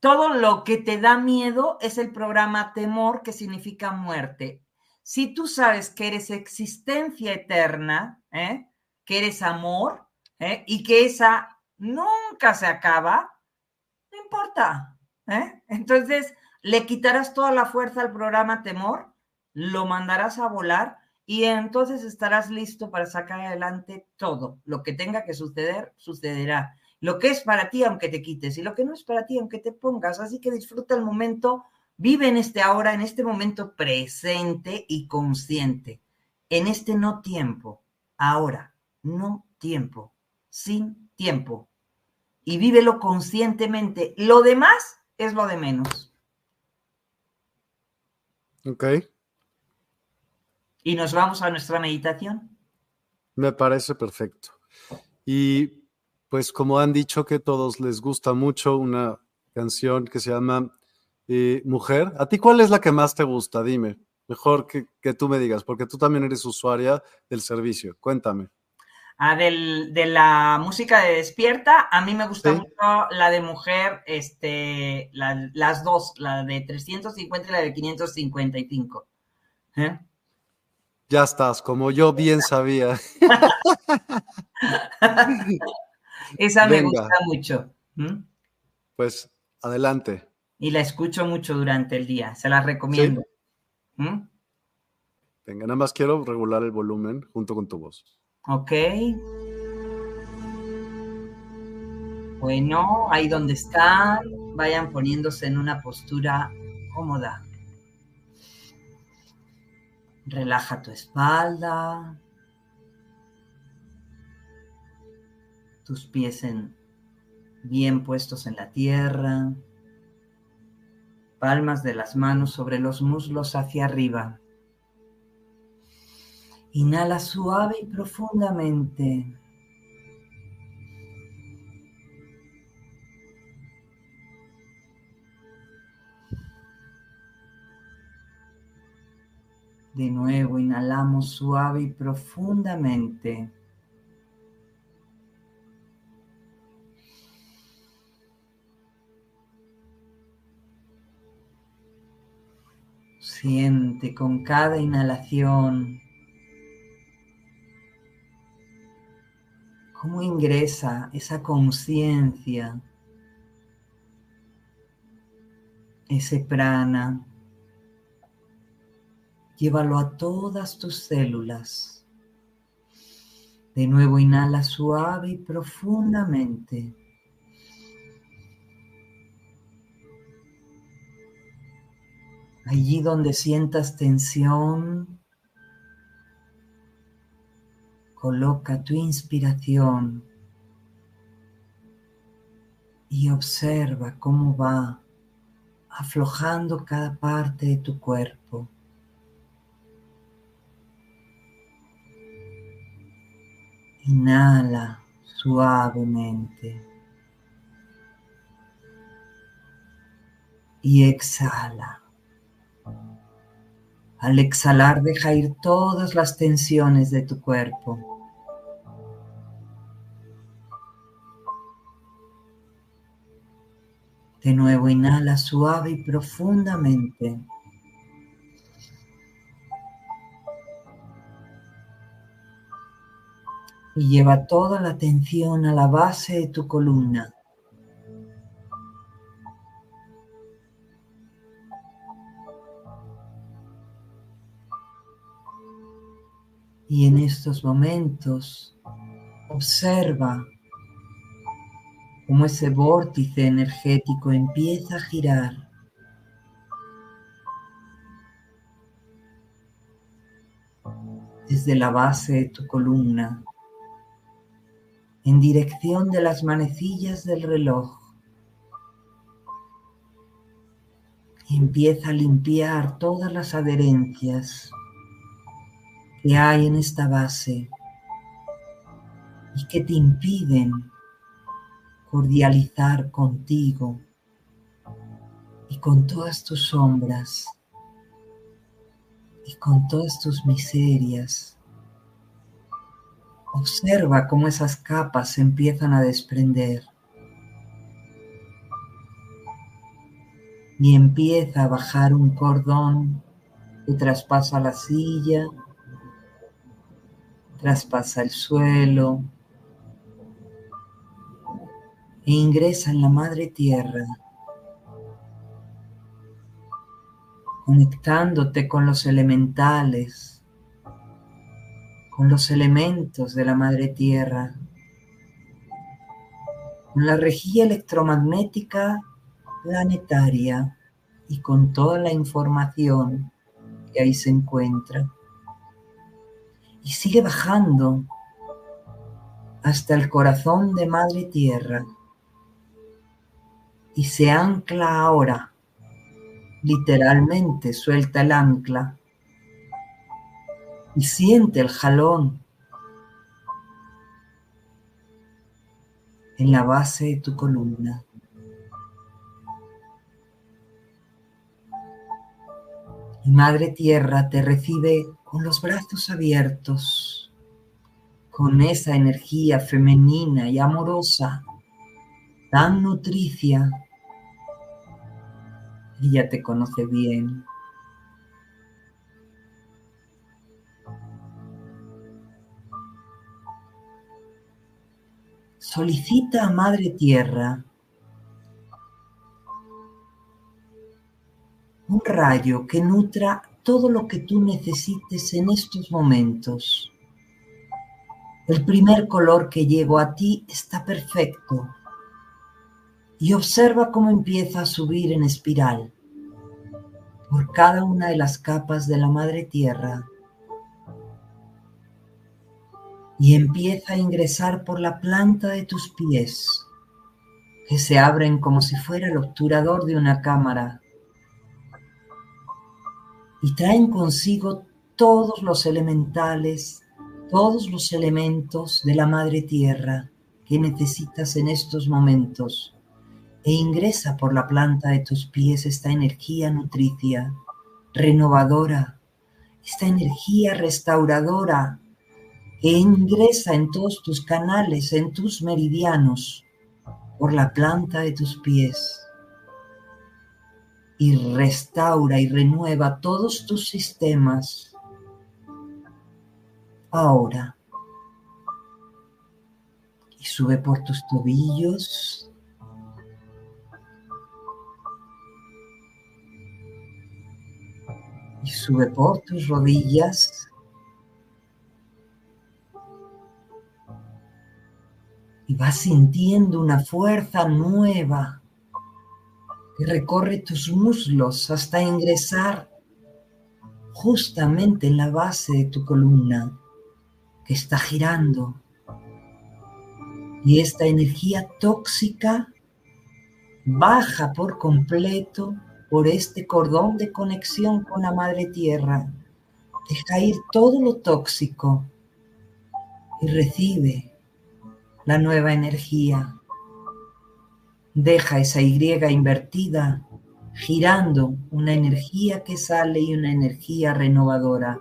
todo lo que te da miedo es el programa temor, que significa muerte. Si tú sabes que eres existencia eterna, ¿eh? que eres amor, ¿eh? y que esa nunca se acaba, no importa. ¿eh? Entonces, le quitarás toda la fuerza al programa temor, lo mandarás a volar y entonces estarás listo para sacar adelante todo. Lo que tenga que suceder, sucederá lo que es para ti aunque te quites y lo que no es para ti aunque te pongas. Así que disfruta el momento, vive en este ahora, en este momento presente y consciente, en este no tiempo, ahora, no tiempo, sin tiempo. Y vívelo conscientemente. Lo demás es lo de menos. Ok. Y nos vamos a nuestra meditación. Me parece perfecto. Y pues como han dicho que todos les gusta mucho una canción que se llama eh, Mujer. ¿A ti cuál es la que más te gusta? Dime. Mejor que, tú me digas, porque tú también eres usuaria del servicio. Cuéntame. Ah, de la música de Despierta, a mí me gusta mucho la de Mujer, este, las dos, la de 350 y la de 555. ¿Eh? Ya estás, como yo bien sabía. Esa me gusta mucho. Pues adelante. Y la escucho mucho durante el día, se la recomiendo. Venga, nada más quiero regular el volumen junto con tu voz. Ok. Bueno, ahí donde están, vayan poniéndose en una postura cómoda. Relaja tu espalda, tus pies en, bien puestos en la tierra, palmas de las manos sobre los muslos hacia arriba. Inhala suave y profundamente. De nuevo, inhalamos suave y profundamente. Con cada inhalación cómo ingresa esa conciencia, ese prana. Llévalo a todas tus células. De nuevo inhala suave y profundamente. Allí donde sientas tensión, coloca tu inspiración y observa cómo va aflojando cada parte de tu cuerpo. Inhala suavemente y exhala. Al exhalar deja ir todas las tensiones de tu cuerpo. De nuevo inhala suave y profundamente. Y lleva toda la atención a la base de tu columna. Y en estos momentos observa cómo ese vórtice energético empieza a girar. Desde la base de tu columna, en dirección de las manecillas del reloj. Y empieza a limpiar todas las adherencias que hay en esta base y que te impiden cordializar contigo y con todas tus sombras y con todas tus miserias. Observa cómo esas capas se empiezan a desprender y empieza a bajar un cordón que traspasa la silla, traspasa el suelo, e ingresa en la madre tierra, conectándote con los elementales, con los elementos de la madre tierra, con la rejilla electromagnética planetaria y con toda la información que ahí se encuentra. Y sigue bajando hasta el corazón de Madre Tierra y se ancla ahora. Literalmente suelta el ancla y siente el jalón en la base de tu columna. Y Madre Tierra te recibe con los brazos abiertos, con esa energía femenina y amorosa, tan nutricia ella te conoce bien. Solicita a Madre Tierra un rayo que nutra todo lo que tú necesites en estos momentos. El primer color que llegó a ti está perfecto. Y observa cómo empieza a subir en espiral. Por cada una de las capas de la madre tierra. Y empieza a ingresar por la planta de tus pies que se abren como si fuera el obturador de una cámara y traen consigo todos los elementales, todos los elementos de la madre tierra que necesitas en estos momentos. E ingresa por la planta de tus pies esta energía nutricia, renovadora, esta energía restauradora que ingresa en todos tus canales, en tus meridianos, por la planta de tus pies y restaura y renueva todos tus sistemas. Ahora. Y sube por tus tobillos, y sube por tus rodillas. Y vas sintiendo una fuerza nueva que recorre tus muslos hasta ingresar justamente en la base de tu columna que está girando. Y esta energía tóxica baja por completo por este cordón de conexión con la Madre Tierra. Deja ir todo lo tóxico y recibe la nueva energía. Deja esa Y invertida girando una energía que sale y una energía renovadora.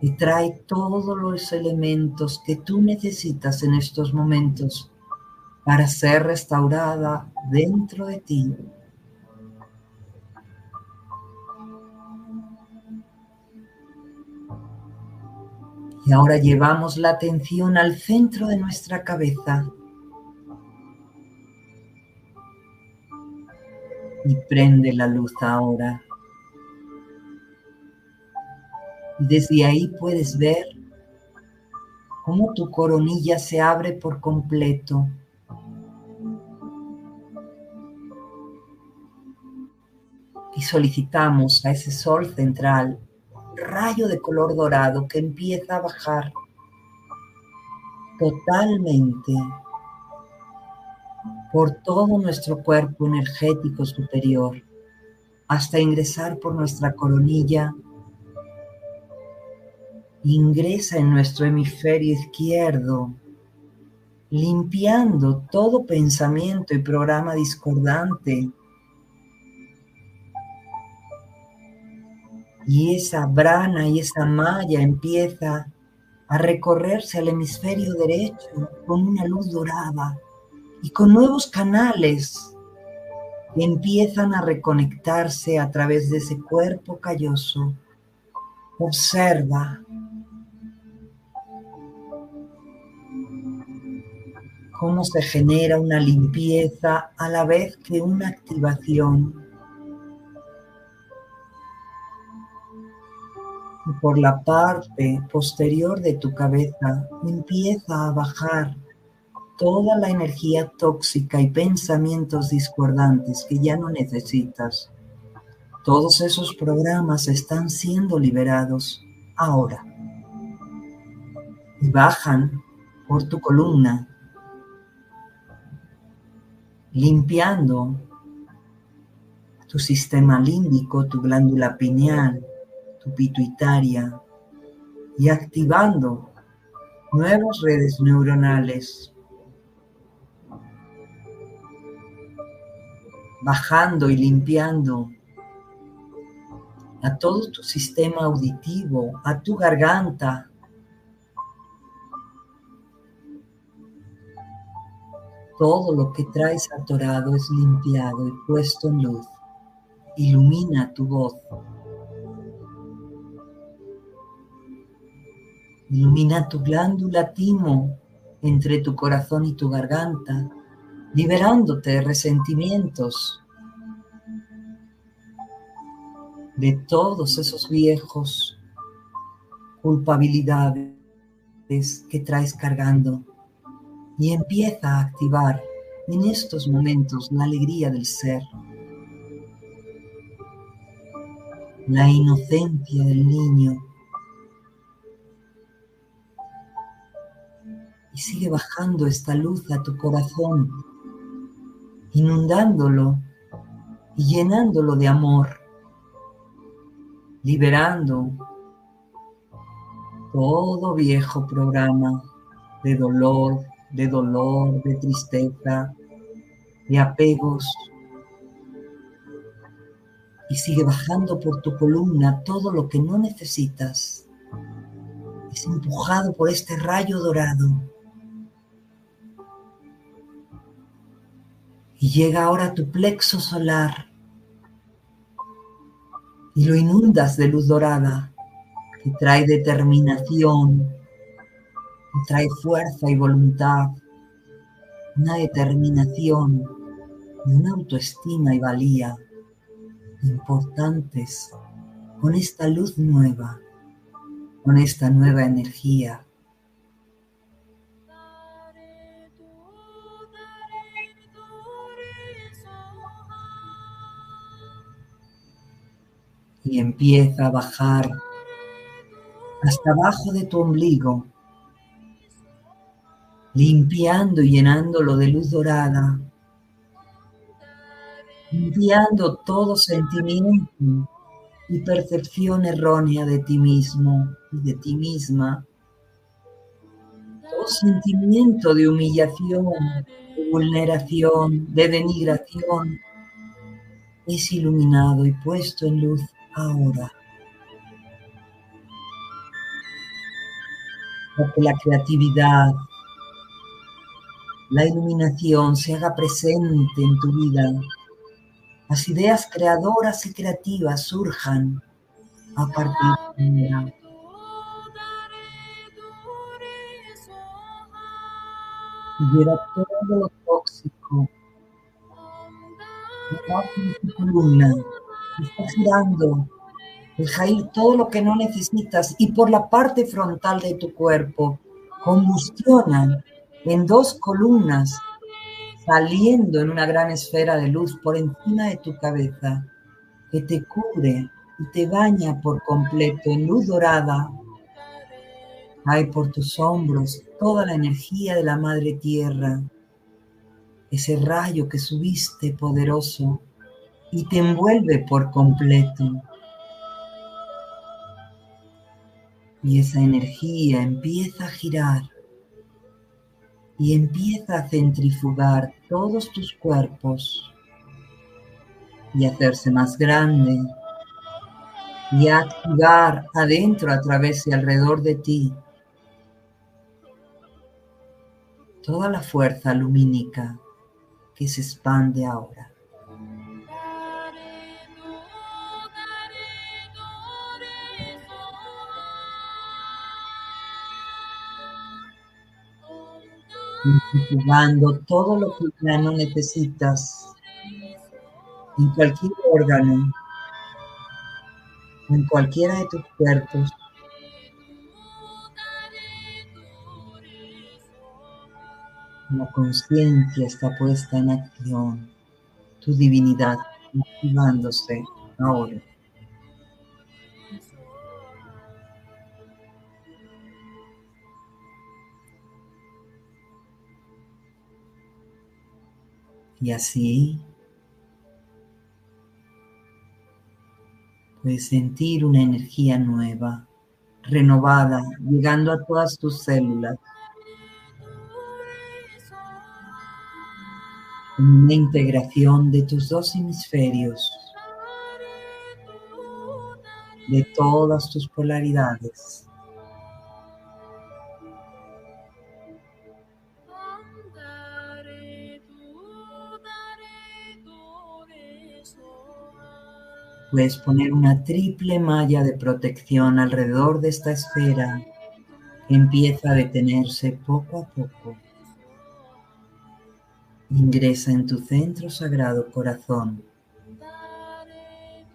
Y trae todos los elementos que tú necesitas en estos momentos para ser restaurada dentro de ti. Y ahora llevamos la atención al centro de nuestra cabeza. Y prende la luz ahora. Y desde ahí puedes ver cómo tu coronilla se abre por completo. Y solicitamos a ese sol central rayo de color dorado que empieza a bajar totalmente por todo nuestro cuerpo energético superior hasta ingresar por nuestra coronilla. Ingresa en nuestro hemisferio izquierdo, limpiando todo pensamiento y programa discordante y esa brana y esa malla empieza a recorrerse al hemisferio derecho con una luz dorada y con nuevos canales empiezan a reconectarse a través de ese cuerpo calloso. Observa cómo se genera una limpieza a la vez que una activación. por la parte posterior de tu cabeza empieza a bajar toda la energía tóxica y pensamientos discordantes que ya no necesitas. Todos esos programas están siendo liberados ahora. Y bajan por tu columna, limpiando tu sistema límbico, tu glándula pineal, pituitaria y activando nuevas redes neuronales, bajando y limpiando a todo tu sistema auditivo, a tu garganta. Todo lo que traes atorado es limpiado y puesto en luz. Ilumina tu voz. Ilumina tu glándula timo entre tu corazón y tu garganta, liberándote de resentimientos, de todos esos viejos culpabilidades que traes cargando. Y empieza a activar en estos momentos la alegría del ser, la inocencia del niño. Y sigue bajando esta luz a tu corazón, inundándolo y llenándolo de amor, liberando todo viejo programa de dolor, de dolor, de tristeza, de apegos. Y sigue bajando por tu columna todo lo que no necesitas. Es empujado por este rayo dorado y llega ahora tu plexo solar y lo inundas de luz dorada que trae determinación, que trae fuerza y voluntad, una determinación y una autoestima y valía importantes con esta luz nueva, con esta nueva energía y empieza a bajar hasta abajo de tu ombligo, limpiando y llenándolo de luz dorada, limpiando todo sentimiento y percepción errónea de ti mismo y de ti misma, todo sentimiento de humillación, de vulneración, de denigración, es iluminado y puesto en luz ahora. Porque la creatividad, la iluminación se haga presente en tu vida. Las ideas creadoras y creativas surjan a partir de ahora. Lleva todo lo tóxico tu columna. Está girando. Deja ir todo lo que no necesitas y por la parte frontal de tu cuerpo combustionan en dos columnas saliendo en una gran esfera de luz por encima de tu cabeza que te cubre y te baña por completo en luz dorada. Hay por tus hombros toda la energía de la Madre Tierra, ese rayo que subiste poderoso y te envuelve por completo. Y esa energía empieza a girar y empieza a centrifugar todos tus cuerpos y hacerse más grande y activar adentro, a través y alrededor de ti toda la fuerza lumínica que se expande ahora. Jugando todo lo que ya no necesitas en cualquier órgano, en cualquiera de tus cuerpos. La conciencia está puesta en acción, tu divinidad activándose ahora. Y así puedes sentir una energía nueva, renovada, llegando a todas tus células. Una integración de tus dos hemisferios, de todas tus polaridades. Puedes poner una triple malla de protección alrededor de esta esfera que empieza a detenerse poco a poco. Ingresa en tu centro sagrado corazón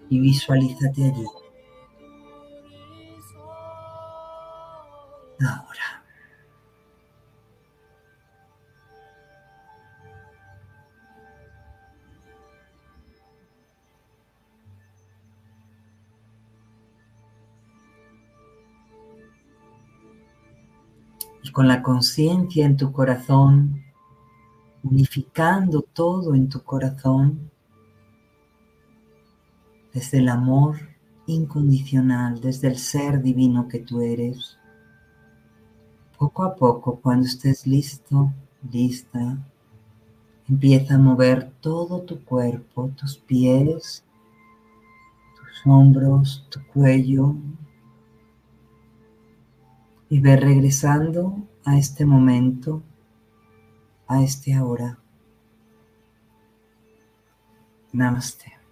y visualízate allí. Ahora. Con la conciencia en tu corazón, unificando todo en tu corazón, desde el amor incondicional, desde el ser divino que tú eres. Poco a poco, cuando estés listo, lista, empieza a mover todo tu cuerpo, tus pies, tus hombros, tu cuello, y ve regresando a este momento, a este ahora. Namaste.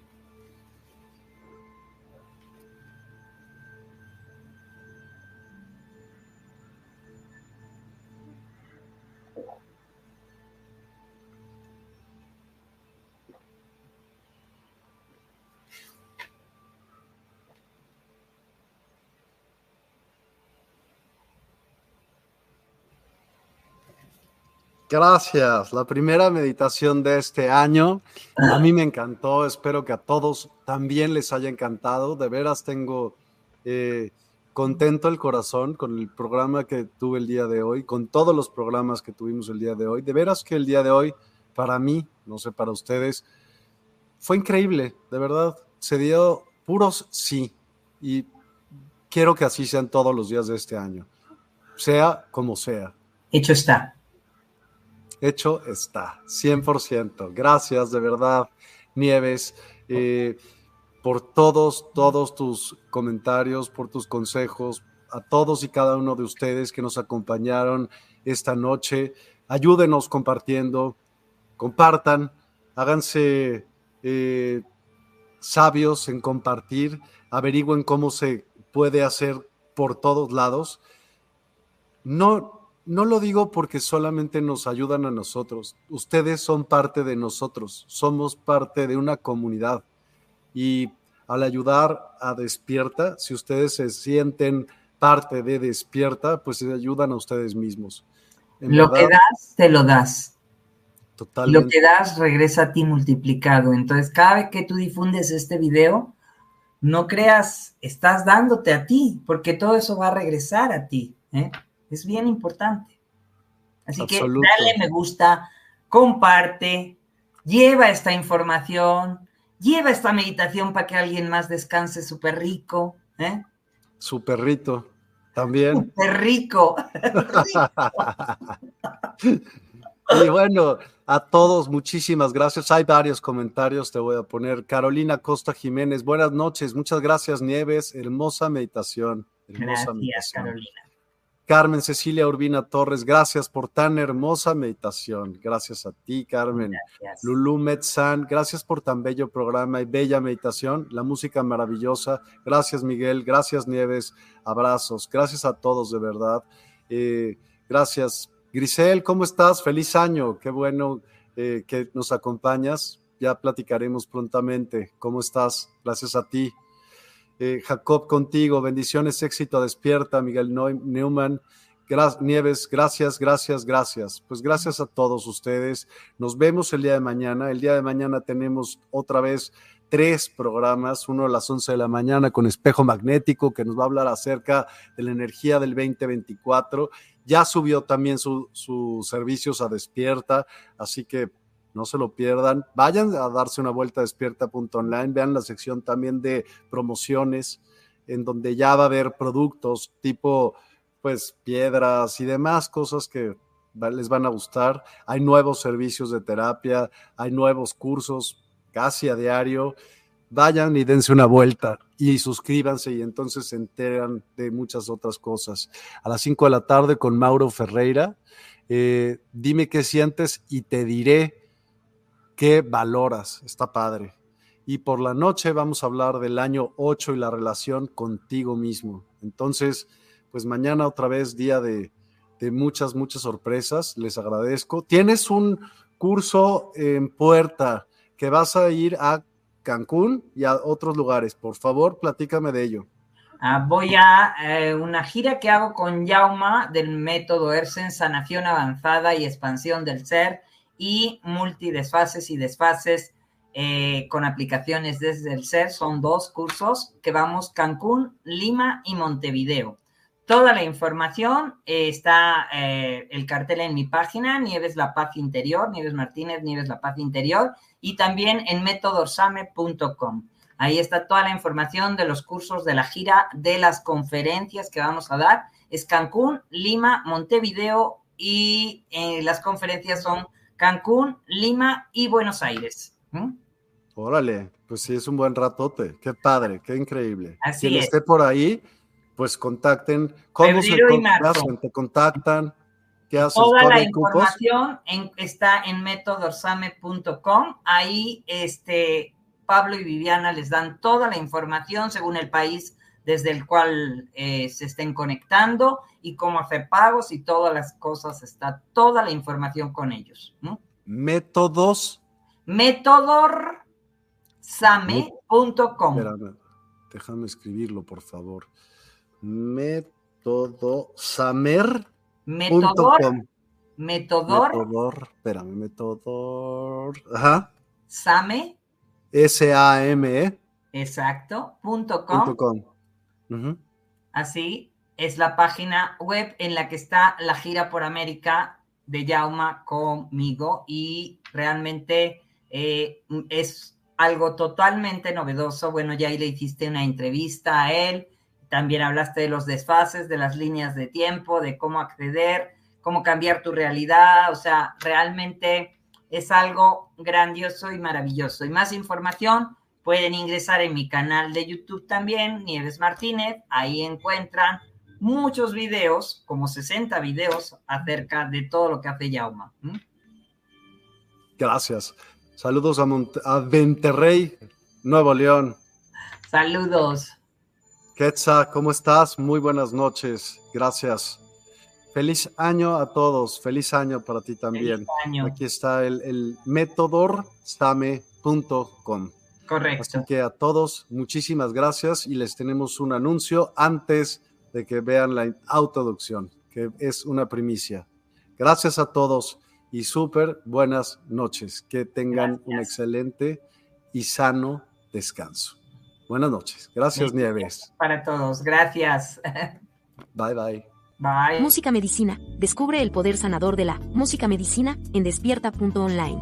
Gracias. La primera meditación de este año. A mí me encantó. Espero que a todos también les haya encantado. De veras tengo eh, contento el corazón con el programa que tuve el día de hoy, con todos los programas que tuvimos el día de hoy. De veras que el día de hoy, para mí, no sé, para ustedes, fue increíble. De verdad, se dio puros sí. Y quiero que así sean todos los días de este año. Sea como sea. Hecho está hecho está, 100%. Gracias de verdad, Nieves, eh, por todos, todos tus comentarios, por tus consejos, a todos y cada uno de ustedes que nos acompañaron esta noche, ayúdenos compartiendo, compartan, háganse eh, sabios en compartir, averigüen cómo se puede hacer por todos lados. No, no lo digo porque solamente nos ayudan a nosotros. Ustedes son parte de nosotros, somos parte de una comunidad. Y al ayudar a Despierta, si ustedes se sienten parte de Despierta, pues se ayudan a ustedes mismos. lo que das, te lo das. Totalmente. Lo que das regresa a ti multiplicado. Entonces, cada vez que tú difundes este video, no creas, estás dándote a ti, porque todo eso va a regresar a ti. ¿eh? Es bien importante. Así que dale me gusta, comparte, lleva esta información, lleva esta meditación para que alguien más descanse súper rico. ¿eh? Su perrito, también. Súper rico. y bueno, a todos, muchísimas gracias. Hay varios comentarios, te voy a poner. Carolina Costa Jiménez, buenas noches, muchas gracias, Nieves. Hermosa meditación. Hermosa gracias, Carolina. Carmen Cecilia Urbina Torres, gracias por tan hermosa meditación. Gracias a ti, Carmen. Gracias. Lulu Metzan, gracias por tan bello programa y bella meditación. La música maravillosa. Gracias, Miguel. Gracias, Nieves. Abrazos. Gracias a todos, de verdad. Eh, gracias. Grisel, ¿cómo estás? Feliz año. Qué bueno eh, que nos acompañas. Ya platicaremos prontamente. ¿Cómo estás? Gracias a ti. Eh, Jacob contigo, bendiciones, éxito, despierta, Miguel Neumann. Nieves, gracias, gracias, gracias. Pues gracias a todos ustedes. Nos vemos el día de mañana. El día de mañana tenemos otra vez tres programas, uno a las 11 de la mañana con espejo magnético que nos va a hablar acerca de la energía del 2024. Ya subió también sus servicios a despierta, así que no se lo pierdan. Vayan a darse una vuelta a despierta.online, vean la sección también de promociones, en donde ya va a haber productos tipo, pues, piedras y demás cosas que les van a gustar. Hay nuevos servicios de terapia, hay nuevos cursos casi a diario. Vayan y dense una vuelta y suscríbanse y entonces se enteran de muchas otras cosas. A las 5 de la tarde con Mauro Ferreira. Eh, dime qué sientes y te diré qué valoras. Está padre. Y por la noche vamos a hablar del año 8 y la relación contigo mismo. Entonces, pues mañana otra vez día de, muchas, muchas sorpresas. Les agradezco. Tienes un curso en puerta que vas a ir a Cancún y a otros lugares. Por favor, platícame de ello. Ah, voy a eh, una gira que hago con Yauma del método ERSEN, sanación avanzada y expansión del ser y multidesfases y desfases eh, con aplicaciones desde el ser. Son dos cursos que vamos Cancún, Lima y Montevideo. Toda la información eh, está eh, el cartel en mi página, Nieves La Paz Interior, Nieves Martínez, Nieves La Paz Interior, y también en métodorsame.com. Ahí está toda la información de los cursos de la gira, de las conferencias que vamos a dar. Es Cancún, Lima, Montevideo y las conferencias son Cancún, Lima y Buenos Aires. Órale, pues sí, es un buen ratote. Qué padre, qué increíble. Así Quien esté por ahí, pues contacten. ¿Cómo se contactan? ¿Te contactan? ¿Qué haces? Toda la información está en metodorsame.com. Ahí este, Pablo y Viviana les dan toda la información según el país desde el cual eh, se estén conectando y cómo hacer pagos y todas las cosas, está toda la información con ellos. Métodos. Métodorsame.com. déjame escribirlo, por favor. Métodosamer. Metodor. Metodor. Metodor. Espérame, metodor. Ajá. Same. S-A-M-E. Exacto. Punto com. Así es la página web en la que está la gira por América de Yauma conmigo y realmente eh, es algo totalmente novedoso. Bueno, ya ahí le hiciste una entrevista a él, también hablaste de los desfases, de las líneas de tiempo, de cómo acceder, cómo cambiar tu realidad, o sea, realmente es algo grandioso y maravilloso. Y más información, Pueden ingresar en mi canal de YouTube también, Nieves Martínez, ahí encuentran muchos videos, como 60 videos, acerca de todo lo que hace Yauma. Gracias. Saludos a, a Venterrey, Nuevo León. Saludos. Quetza, ¿cómo estás? Muy buenas noches. Gracias. Feliz año a todos. Feliz año para ti también. Aquí está el, el. Correcto. Así que a todos, muchísimas gracias y les tenemos un anuncio antes de que vean la autoducción, que es una primicia. Gracias a todos y súper buenas noches. Que tengan un excelente y sano descanso. Buenas noches. Gracias, Nieves. Para todos. Gracias. Bye, bye. Bye. Música Medicina. Descubre el poder sanador de la música medicina en despierta.online.